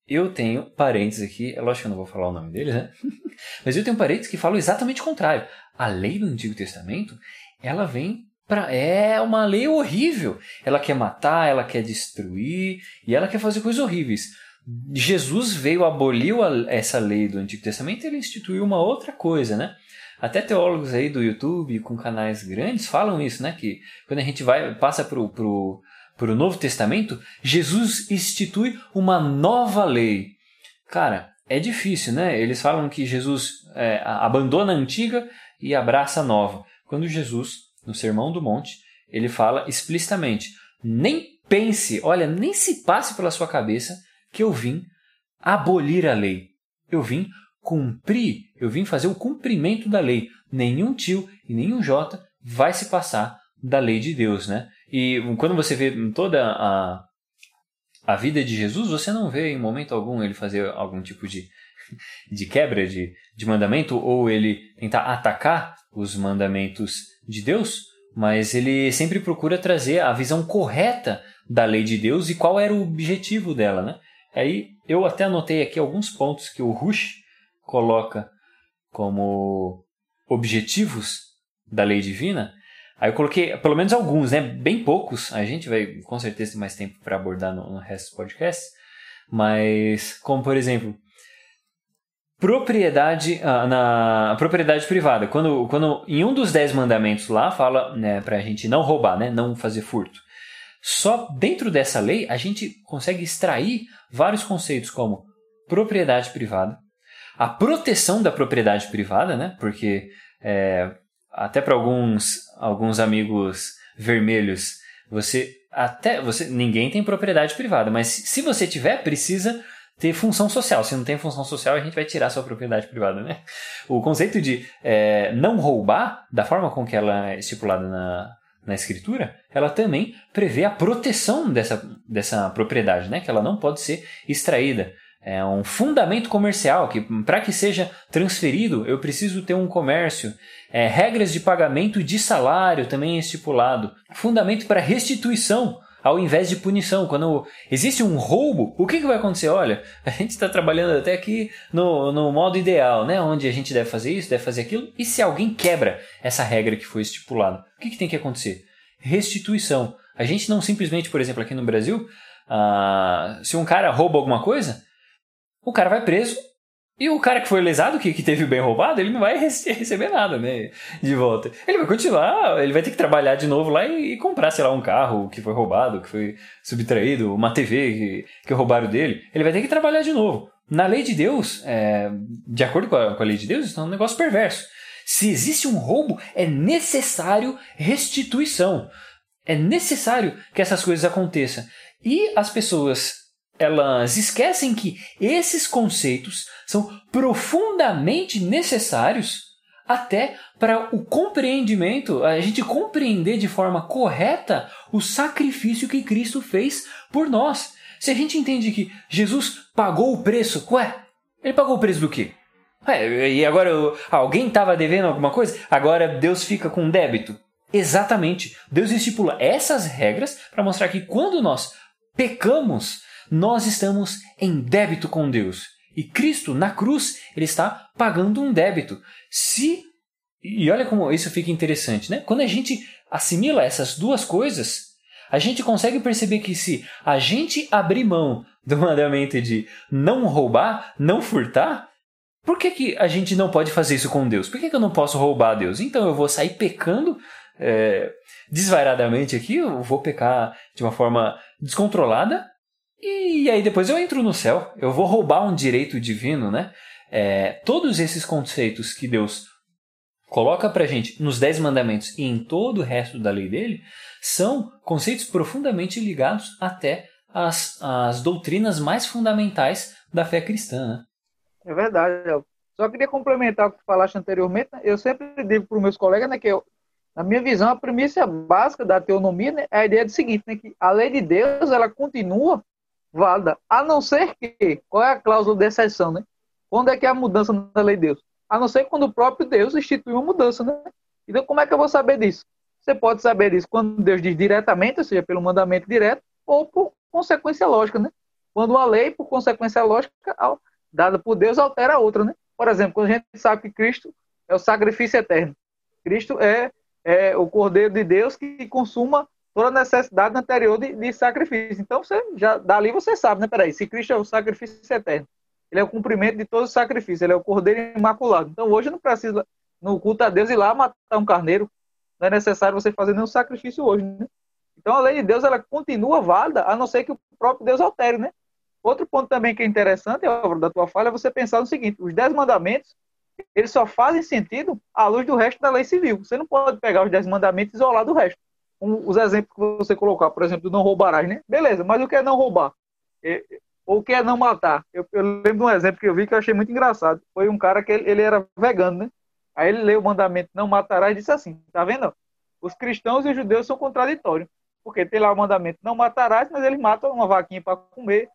Eu tenho parentes aqui, é lógico que eu não vou falar o nome deles, né? Mas eu tenho parentes que falam exatamente o contrário. A lei do Antigo Testamento, ela vem para é uma lei horrível. Ela quer matar, ela quer destruir e ela quer fazer coisas horríveis. Jesus veio abolir essa lei do Antigo Testamento e ele instituiu uma outra coisa, né? Até teólogos aí do YouTube com canais grandes falam isso, né? Que quando a gente vai passa pro, pro, pro Novo Testamento, Jesus institui uma nova lei. Cara, é difícil, né? Eles falam que Jesus é, abandona a antiga e abraça a nova. Quando Jesus, no Sermão do Monte, ele fala explicitamente: nem pense, olha, nem se passe pela sua cabeça que eu vim abolir a lei. Eu vim cumprir, eu vim fazer o cumprimento da lei. Nenhum tio e nenhum jota vai se passar da lei de Deus, né? E quando você vê toda a, a vida de Jesus, você não vê em momento algum ele fazer algum tipo de, de quebra de, de mandamento ou ele tentar atacar os mandamentos de Deus, mas ele sempre procura trazer a visão correta da lei de Deus e qual era o objetivo dela, né? Aí eu até anotei aqui alguns pontos que o Rush coloca como objetivos da lei divina. Aí eu coloquei pelo menos alguns, né? Bem poucos. A gente vai com certeza ter mais tempo para abordar no, no resto do podcast. Mas, como por exemplo, propriedade ah, na propriedade privada. Quando, quando em um dos dez mandamentos lá fala né, para a gente não roubar, né, não fazer furto. Só dentro dessa lei a gente consegue extrair vários conceitos como propriedade privada, a proteção da propriedade privada, né? Porque é, até para alguns alguns amigos vermelhos, você até você ninguém tem propriedade privada, mas se você tiver precisa ter função social. Se não tem função social, a gente vai tirar sua propriedade privada, né? O conceito de é, não roubar, da forma com que ela é estipulada na, na escritura, ela também prevê a proteção dessa, dessa propriedade, né? Que ela não pode ser extraída. É um fundamento comercial que, para que seja transferido, eu preciso ter um comércio. É, regras de pagamento de salário também é estipulado. Fundamento para restituição ao invés de punição. Quando existe um roubo, o que, que vai acontecer? Olha, a gente está trabalhando até aqui no, no modo ideal, né? Onde a gente deve fazer isso, deve fazer aquilo. E se alguém quebra essa regra que foi estipulada, o que, que tem que acontecer? Restituição. A gente não simplesmente, por exemplo, aqui no Brasil, ah, se um cara rouba alguma coisa, o cara vai preso e o cara que foi lesado, que, que teve o bem roubado, ele não vai receber nada, né? De volta. Ele vai continuar, ele vai ter que trabalhar de novo lá e, e comprar, sei lá, um carro que foi roubado, que foi subtraído, uma TV que, que roubaram dele. Ele vai ter que trabalhar de novo. Na lei de Deus, é, de acordo com a, com a lei de Deus, isso é um negócio perverso. Se existe um roubo, é necessário restituição. É necessário que essas coisas aconteçam. E as pessoas elas esquecem que esses conceitos são profundamente necessários até para o compreendimento, a gente compreender de forma correta o sacrifício que Cristo fez por nós. Se a gente entende que Jesus pagou o preço, ué, ele pagou o preço do quê? Ué, e agora alguém estava devendo alguma coisa? Agora Deus fica com débito? Exatamente. Deus estipula essas regras para mostrar que quando nós pecamos, nós estamos em débito com Deus. E Cristo, na cruz, ele está pagando um débito. Se e olha como isso fica interessante, né? Quando a gente assimila essas duas coisas, a gente consegue perceber que se a gente abrir mão do mandamento de não roubar, não furtar, por que, que a gente não pode fazer isso com Deus? Por que, que eu não posso roubar a Deus? Então eu vou sair pecando é, desvairadamente aqui, eu vou pecar de uma forma descontrolada e aí depois eu entro no céu, eu vou roubar um direito divino, né? É, todos esses conceitos que Deus coloca pra gente nos Dez Mandamentos e em todo o resto da lei dele são conceitos profundamente ligados até às, às doutrinas mais fundamentais da fé cristã. Né? É verdade. Eu só queria complementar o que falaste anteriormente. Né? Eu sempre digo para os meus colegas né, que eu, na minha visão, a premissa básica da teonomia né, é a ideia do seguinte, né, que a lei de Deus ela continua válida, a não ser que, qual é a cláusula de exceção, né? Quando é que é a mudança na lei de Deus? A não ser quando o próprio Deus institui uma mudança, né? Então, como é que eu vou saber disso? Você pode saber disso quando Deus diz diretamente, ou seja, pelo mandamento direto, ou por consequência lógica, né? Quando uma lei, por consequência lógica, dada por Deus, altera a outra, né? Por exemplo, quando a gente sabe que Cristo é o sacrifício eterno. Cristo é, é o Cordeiro de Deus que consuma toda a necessidade anterior de, de, sacrifício. Então, você já dali você sabe, né? Peraí, se Cristo é o sacrifício eterno, ele é o cumprimento de todo o sacrifício, ele é o cordeiro imaculado. Então, hoje não preciso no culto a Deus ir lá matar um carneiro. Não é necessário você fazer nenhum sacrifício hoje, né? Então a lei de Deus ela continua válida, a não ser que o próprio Deus altere, né? Outro ponto também que é interessante, obra da tua falha, é você pensar no seguinte: os dez mandamentos eles só fazem sentido à luz do resto da lei civil. Você não pode pegar os dez mandamentos e isolar do resto. Um, os exemplos que você colocar, por exemplo, não roubarás, né? Beleza, mas o que é não roubar? Ou o que é não matar? Eu, eu, lembro de um exemplo que eu vi que eu achei muito engraçado. Foi um cara que ele, ele era vegano, né? Aí ele leu o mandamento não matarás e disse assim: tá vendo? Os cristãos e os judeus são contraditórios. Porque tem lá o mandamento não matarás, mas eles matam uma vaquinha para comer,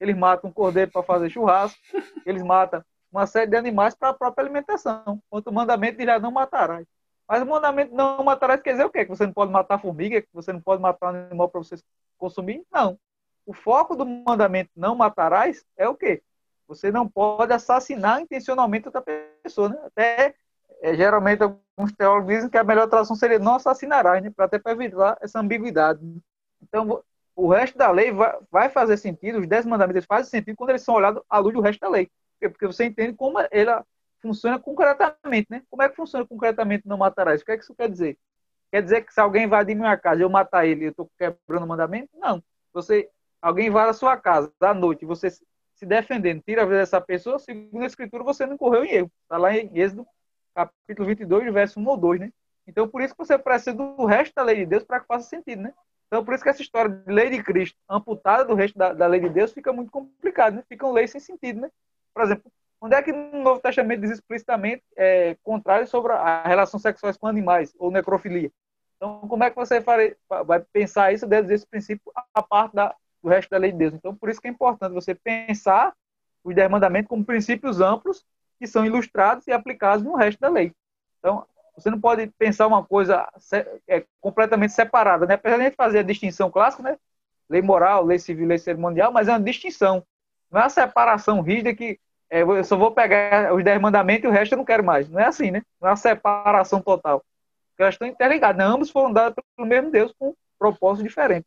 eles matam um cordeiro para fazer churrasco, eles matam uma série de animais para a própria alimentação. Quanto o mandamento dirá não matarás. Mas o mandamento não matarás quer dizer o quê? Que você não pode matar formiga, que você não pode matar um animal para você consumir? Não. O foco do mandamento não matarás é o quê? Você não pode assassinar intencionalmente outra pessoa. Né? Até, é, geralmente, alguns teólogos dizem que a melhor tradução seria não assassinarás, né? para até para evitar essa ambiguidade. Então, o resto da lei vai, vai fazer sentido, os dez mandamentos fazem sentido quando eles são olhados à luz do resto da lei. Porque você entende como ela funciona concretamente, né? Como é que funciona concretamente não matarás? O que é que isso quer dizer? Quer dizer que se alguém invadir minha casa eu matar ele, eu estou quebrando o mandamento? Não. Você, alguém invade a sua casa à noite, você se defendendo, tira a vida dessa pessoa, segundo a Escritura, você não correu em erro. Está lá em Êxodo, capítulo 22, verso 1 ou 2, né? Então, por isso que você precisa do resto da lei de Deus para que faça sentido, né? Então, por isso que essa história de lei de Cristo amputada do resto da, da lei de Deus fica muito complicada, né? Ficam leis sem sentido, né? Por exemplo, onde é que no Novo Testamento diz explicitamente é, contrário sobre a relação sexual com animais ou necrofilia? Então, como é que você vai pensar isso dentro desse princípio a parte da, do resto da lei de Deus? Então, por isso que é importante você pensar os dez mandamentos como princípios amplos que são ilustrados e aplicados no resto da lei. Então, você não pode pensar uma coisa é, completamente separada, né? Apesar de a gente fazer a distinção clássica, né? Lei moral, lei civil, lei cerimonial, mas é uma distinção. Não é uma separação rígida que eu só vou pegar os dez mandamentos e o resto eu não quero mais. Não é assim, né? Não é uma separação total. Porque elas estão interligadas. Né? Ambos foram dados pelo mesmo Deus com propósito diferente.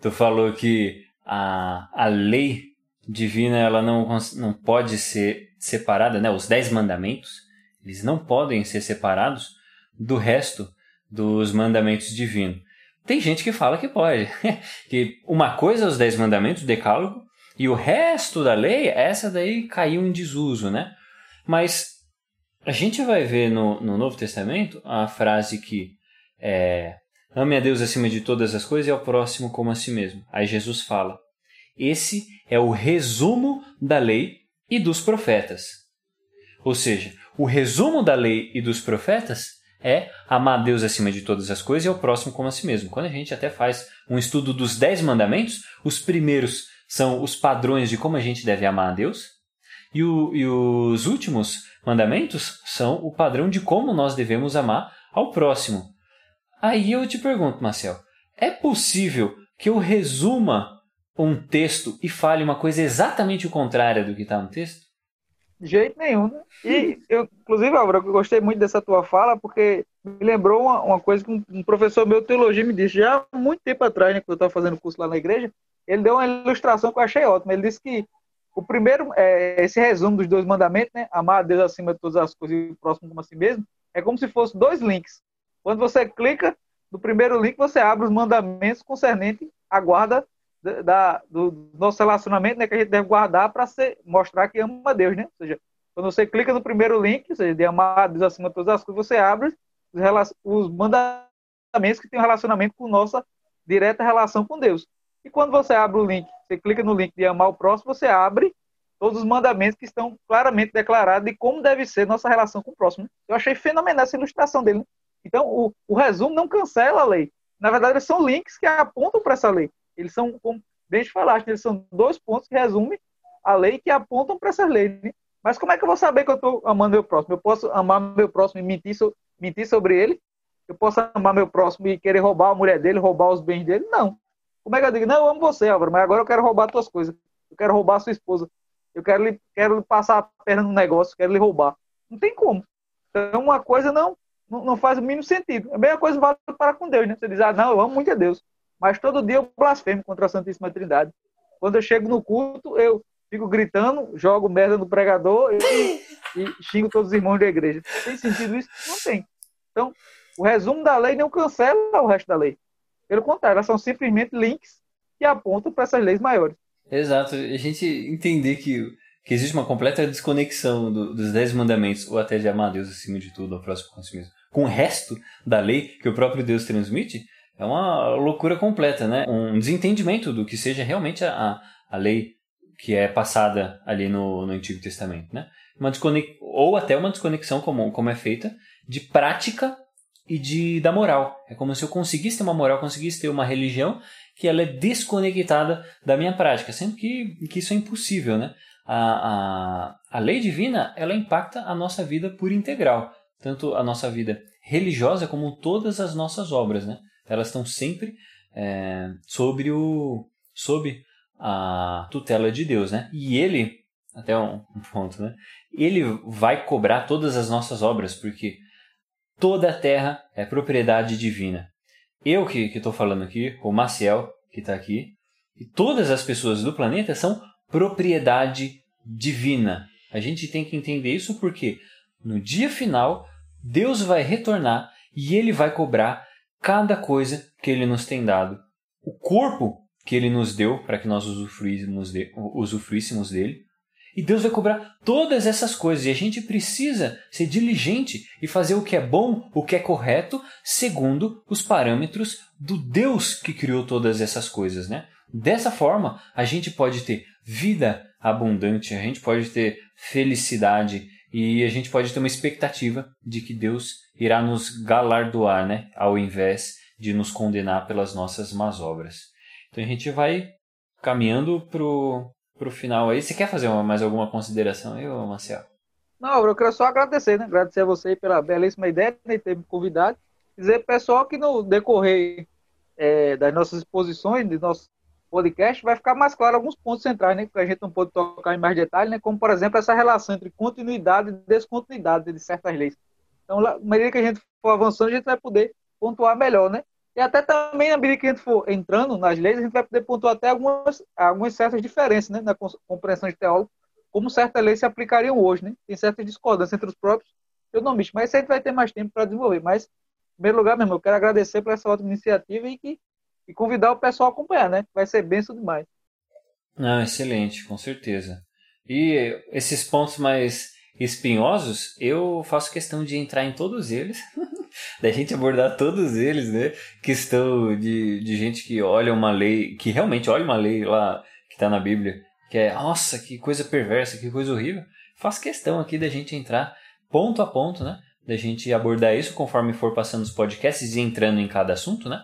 Tu falou que a, a lei divina ela não, não pode ser separada, né? Os dez mandamentos, eles não podem ser separados do resto dos mandamentos divinos. Tem gente que fala que pode. que uma coisa é os dez mandamentos, o decálogo, e o resto da lei, essa daí caiu em desuso, né? Mas a gente vai ver no, no Novo Testamento a frase que é, ame a Deus acima de todas as coisas e ao próximo como a si mesmo. Aí Jesus fala: esse é o resumo da lei e dos profetas. Ou seja, o resumo da lei e dos profetas é amar a Deus acima de todas as coisas e ao próximo como a si mesmo. Quando a gente até faz um estudo dos dez mandamentos, os primeiros são os padrões de como a gente deve amar a Deus, e, o, e os últimos mandamentos são o padrão de como nós devemos amar ao próximo. Aí eu te pergunto, Marcel, é possível que eu resuma um texto e fale uma coisa exatamente o contrário do que está no texto? De jeito nenhum, né? E eu, inclusive, Álvaro, eu gostei muito dessa tua fala, porque me lembrou uma, uma coisa que um, um professor meu de teologia me disse já há muito tempo atrás, né, quando eu estava fazendo curso lá na igreja ele deu uma ilustração que eu achei ótima. Ele disse que o primeiro, é, esse resumo dos dois mandamentos, né, amar a Deus acima de todas as coisas e o próximo como a si mesmo, é como se fosse dois links. Quando você clica no primeiro link, você abre os mandamentos concernentes à guarda da, da, do nosso relacionamento, né, que a gente deve guardar para mostrar que ama a Deus, né? Ou seja, quando você clica no primeiro link, ou seja, de amar a Deus acima de todas as coisas, você abre os, os mandamentos que têm um relacionamento com nossa direta relação com Deus. E quando você abre o link, você clica no link de amar o próximo, você abre todos os mandamentos que estão claramente declarados de como deve ser nossa relação com o próximo. Eu achei fenomenal essa ilustração dele. Né? Então, o, o, resumo não cancela a lei. Na verdade, são links que apontam para essa lei. Eles são, como bem falaste, eles são dois pontos que resumem a lei que apontam para essa lei. Né? Mas como é que eu vou saber que eu estou amando meu próximo? Eu posso amar meu próximo e mentir, mentir sobre ele? Eu posso amar meu próximo e querer roubar a mulher dele, roubar os bens dele? Não. Como é que eu digo? Não, eu amo você, Álvaro, mas agora eu quero roubar tuas coisas. Eu quero roubar a sua esposa. Eu quero lhe, quero lhe passar a perna no negócio, quero lhe roubar. Não tem como. Então, uma coisa não, não, faz o mínimo sentido. A mesma coisa vale para com Deus, né? Você diz, ah, não, eu amo muito a Deus. Mas todo dia eu blasfemo contra a Santíssima Trindade. Quando eu chego no culto, eu fico gritando, jogo merda no pregador e, e xingo todos os irmãos da igreja. Tem sentido isso? Não tem. Então, o resumo da lei não cancela o resto da lei. Pelo contrário, elas são simplesmente links que apontam para essas leis maiores. Exato. A gente entender que, que existe uma completa desconexão do, dos dez mandamentos, ou até de amar a Deus acima de tudo, ao próximo com si mesmo, com o resto da lei que o próprio Deus transmite, é uma loucura completa, né? Um desentendimento do que seja realmente a, a lei que é passada ali no, no Antigo Testamento, né? Uma desconex... Ou até uma desconexão, como, como é feita, de prática e de da moral. É como se eu conseguisse ter uma moral, conseguisse ter uma religião que ela é desconectada da minha prática, sendo que, que isso é impossível, né? A, a, a lei divina, ela impacta a nossa vida por integral, tanto a nossa vida religiosa como todas as nossas obras, né? Elas estão sempre é, sobre o sob a tutela de Deus, né? E ele, até um, um ponto, né? Ele vai cobrar todas as nossas obras, porque toda a terra é propriedade divina. Eu que estou falando aqui, o Maciel, que está aqui, e todas as pessoas do planeta são propriedade divina. A gente tem que entender isso porque no dia final, Deus vai retornar e ele vai cobrar cada coisa que ele nos tem dado. O corpo que ele nos deu para que nós usufruíssemos, de, usufruíssemos dele, e Deus vai cobrar todas essas coisas. E a gente precisa ser diligente e fazer o que é bom, o que é correto, segundo os parâmetros do Deus que criou todas essas coisas, né? Dessa forma, a gente pode ter vida abundante, a gente pode ter felicidade e a gente pode ter uma expectativa de que Deus irá nos galardoar, né? Ao invés de nos condenar pelas nossas más obras. Então a gente vai caminhando pro pro final aí. Você quer fazer uma, mais alguma consideração aí, Marcel? Não, eu quero só agradecer, né? Agradecer a você pela belíssima ideia de ter me convidado. Dizer pessoal que no decorrer é, das nossas exposições, de nosso podcast, vai ficar mais claro alguns pontos centrais, né? Que a gente não pode tocar em mais detalhes, né? Como, por exemplo, essa relação entre continuidade e descontinuidade de certas leis. Então, à medida que a gente for avançando, a gente vai poder pontuar melhor, né? E até também, na medida que a gente for entrando nas leis, a gente vai poder pontuar até algumas, algumas certas diferenças né, na compreensão de teólogo, como certas leis se aplicariam hoje. Né? Tem certas discordâncias entre os próprios economistas, mas isso a gente vai ter mais tempo para desenvolver. Mas, em primeiro lugar, mesmo, eu quero agradecer por essa outra iniciativa e, que, e convidar o pessoal a acompanhar, né? Vai ser benção demais. Não, excelente, com certeza. E esses pontos mais espinhosos, eu faço questão de entrar em todos eles da gente abordar todos eles, né? Questão de, de gente que olha uma lei, que realmente olha uma lei lá que está na Bíblia, que é, nossa, que coisa perversa, que coisa horrível. Faz questão aqui da gente entrar ponto a ponto, né? Da gente abordar isso conforme for passando os podcasts e entrando em cada assunto, né?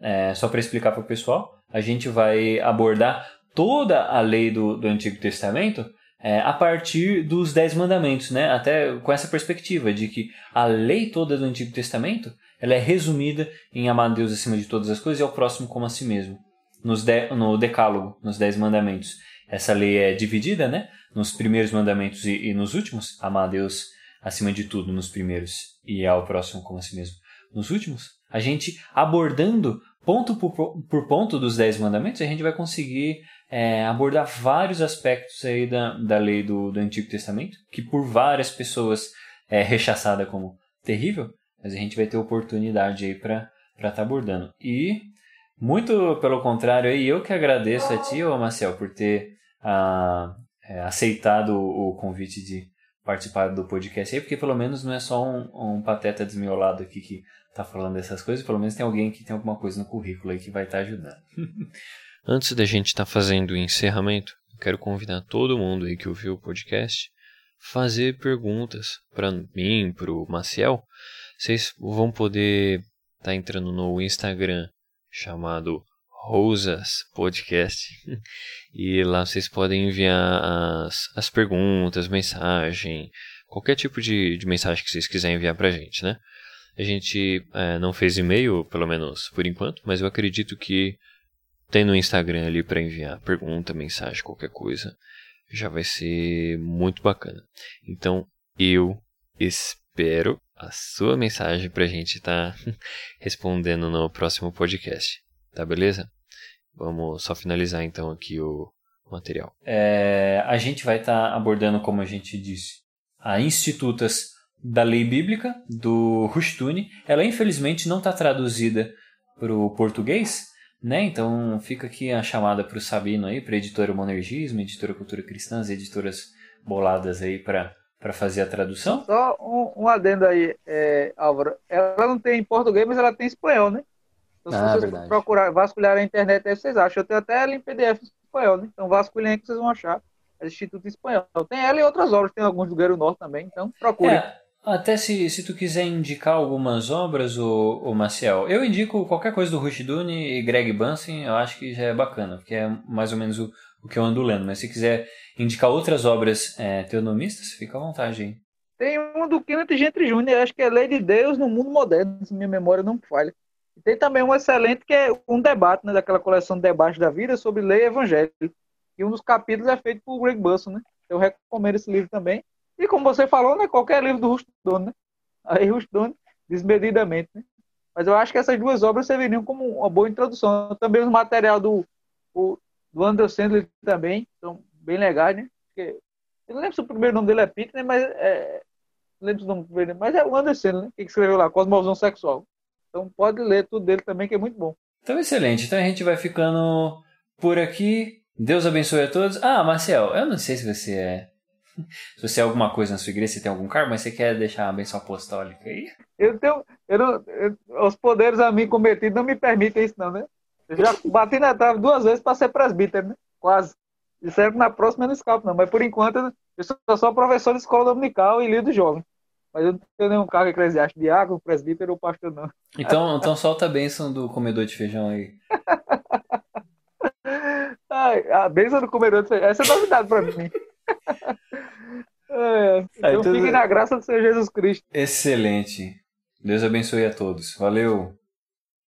É, só para explicar para o pessoal, a gente vai abordar toda a lei do, do Antigo Testamento é, a partir dos Dez Mandamentos, né? Até com essa perspectiva de que a lei toda do Antigo Testamento ela é resumida em amar a Deus acima de todas as coisas e ao próximo como a si mesmo. Nos de, no Decálogo, nos Dez Mandamentos, essa lei é dividida, né? Nos primeiros mandamentos e, e nos últimos, amar a Deus acima de tudo nos primeiros e ao próximo como a si mesmo nos últimos. A gente abordando ponto por, por ponto dos Dez Mandamentos, a gente vai conseguir é, abordar vários aspectos aí da, da lei do, do Antigo Testamento, que por várias pessoas é rechaçada como terrível, mas a gente vai ter oportunidade aí para estar tá abordando. E, muito pelo contrário, aí, eu que agradeço a ti, ô Marcel, por ter ah, é, aceitado o, convite de participar do podcast aí, porque pelo menos não é só um, um pateta desmiolado aqui que tá falando dessas coisas, pelo menos tem alguém que tem alguma coisa no currículo aí que vai estar tá ajudando. Antes da gente estar tá fazendo o encerramento, quero convidar todo mundo aí que ouviu o podcast fazer perguntas para mim, para o Maciel. Vocês vão poder estar tá entrando no Instagram chamado Rosas Podcast e lá vocês podem enviar as, as perguntas, mensagem, qualquer tipo de, de mensagem que vocês quiserem enviar para a gente, né? A gente é, não fez e-mail, pelo menos por enquanto, mas eu acredito que tem no Instagram ali para enviar pergunta, mensagem, qualquer coisa. Já vai ser muito bacana. Então, eu espero a sua mensagem para a gente estar tá respondendo no próximo podcast. Tá beleza? Vamos só finalizar então aqui o material. É, a gente vai estar tá abordando, como a gente disse, a Institutas da Lei Bíblica, do Rushtuni. Ela, infelizmente, não está traduzida para o português, né? Então fica aqui a chamada para o Sabino aí, para a editora Monergismo, editora Cultura Cristã, as editoras boladas aí para para fazer a tradução? Só um, um adendo aí, é, Álvaro. Ela não tem em português, mas ela tem em espanhol, né? Então, se ah, vocês verdade. procurar, vasculhar a internet, aí vocês acham. Eu tenho até ela em PDF em espanhol, né? Então vasculhem aí que vocês vão achar. É Instituto Espanhol. Tem ela e outras obras, tem alguns do Guerreiro Norte também, então procurem. É, até se, se tu quiser indicar algumas obras, o, o Maciel, eu indico qualquer coisa do Rushduni e Greg Bunsen, eu acho que já é bacana, porque é mais ou menos o, o que eu ando lendo. Mas se quiser indicar outras obras é, teonomistas, fica à vontade aí. Tem um do Kenneth Gentry Jr., acho que é Lei de Deus no Mundo Moderno, se minha memória não falha. E tem também um excelente que é um debate, né, daquela coleção de debates da vida sobre lei e evangelho. E um dos capítulos é feito por Greg Busson, né? Eu recomendo esse livro também. E como você falou, né, qualquer livro do Rushdon, né? Aí Rushdon, desmedidamente, né? Mas eu acho que essas duas obras serviriam como uma boa introdução. Também o material do, o, do Anderson Sandler também, são bem legais, né? Porque, eu não lembro se o primeiro nome dele é Peter, né? Mas é, não lembro se o nome dele, mas é o Anderson, né? Que escreveu lá, Cosmovisão Sexual. Então pode ler tudo dele também, que é muito bom. Então, excelente. Então a gente vai ficando por aqui. Deus abençoe a todos. Ah, Marcel, eu não sei se você é. Se você é alguma coisa na sua igreja, você tem algum cargo, mas você quer deixar a benção apostólica aí? Eu tenho. Eu não, eu, os poderes a mim cometidos não me permitem isso, não, né? Eu já bati na trave duas vezes para ser presbítero, né? Quase. Isso é na próxima eu não escapo, não. Mas por enquanto eu sou só professor de escola dominical e líder jovem. Mas eu não tenho nenhum cargo eclesiástico, diácono, presbítero ou pastor, não. Então, então solta a bênção do comedor de feijão aí. Ai, a bênção do comedor de feijão. Essa é novidade pra mim. É, então, então fiquem na graça do Senhor Jesus Cristo. Excelente. Deus abençoe a todos. Valeu.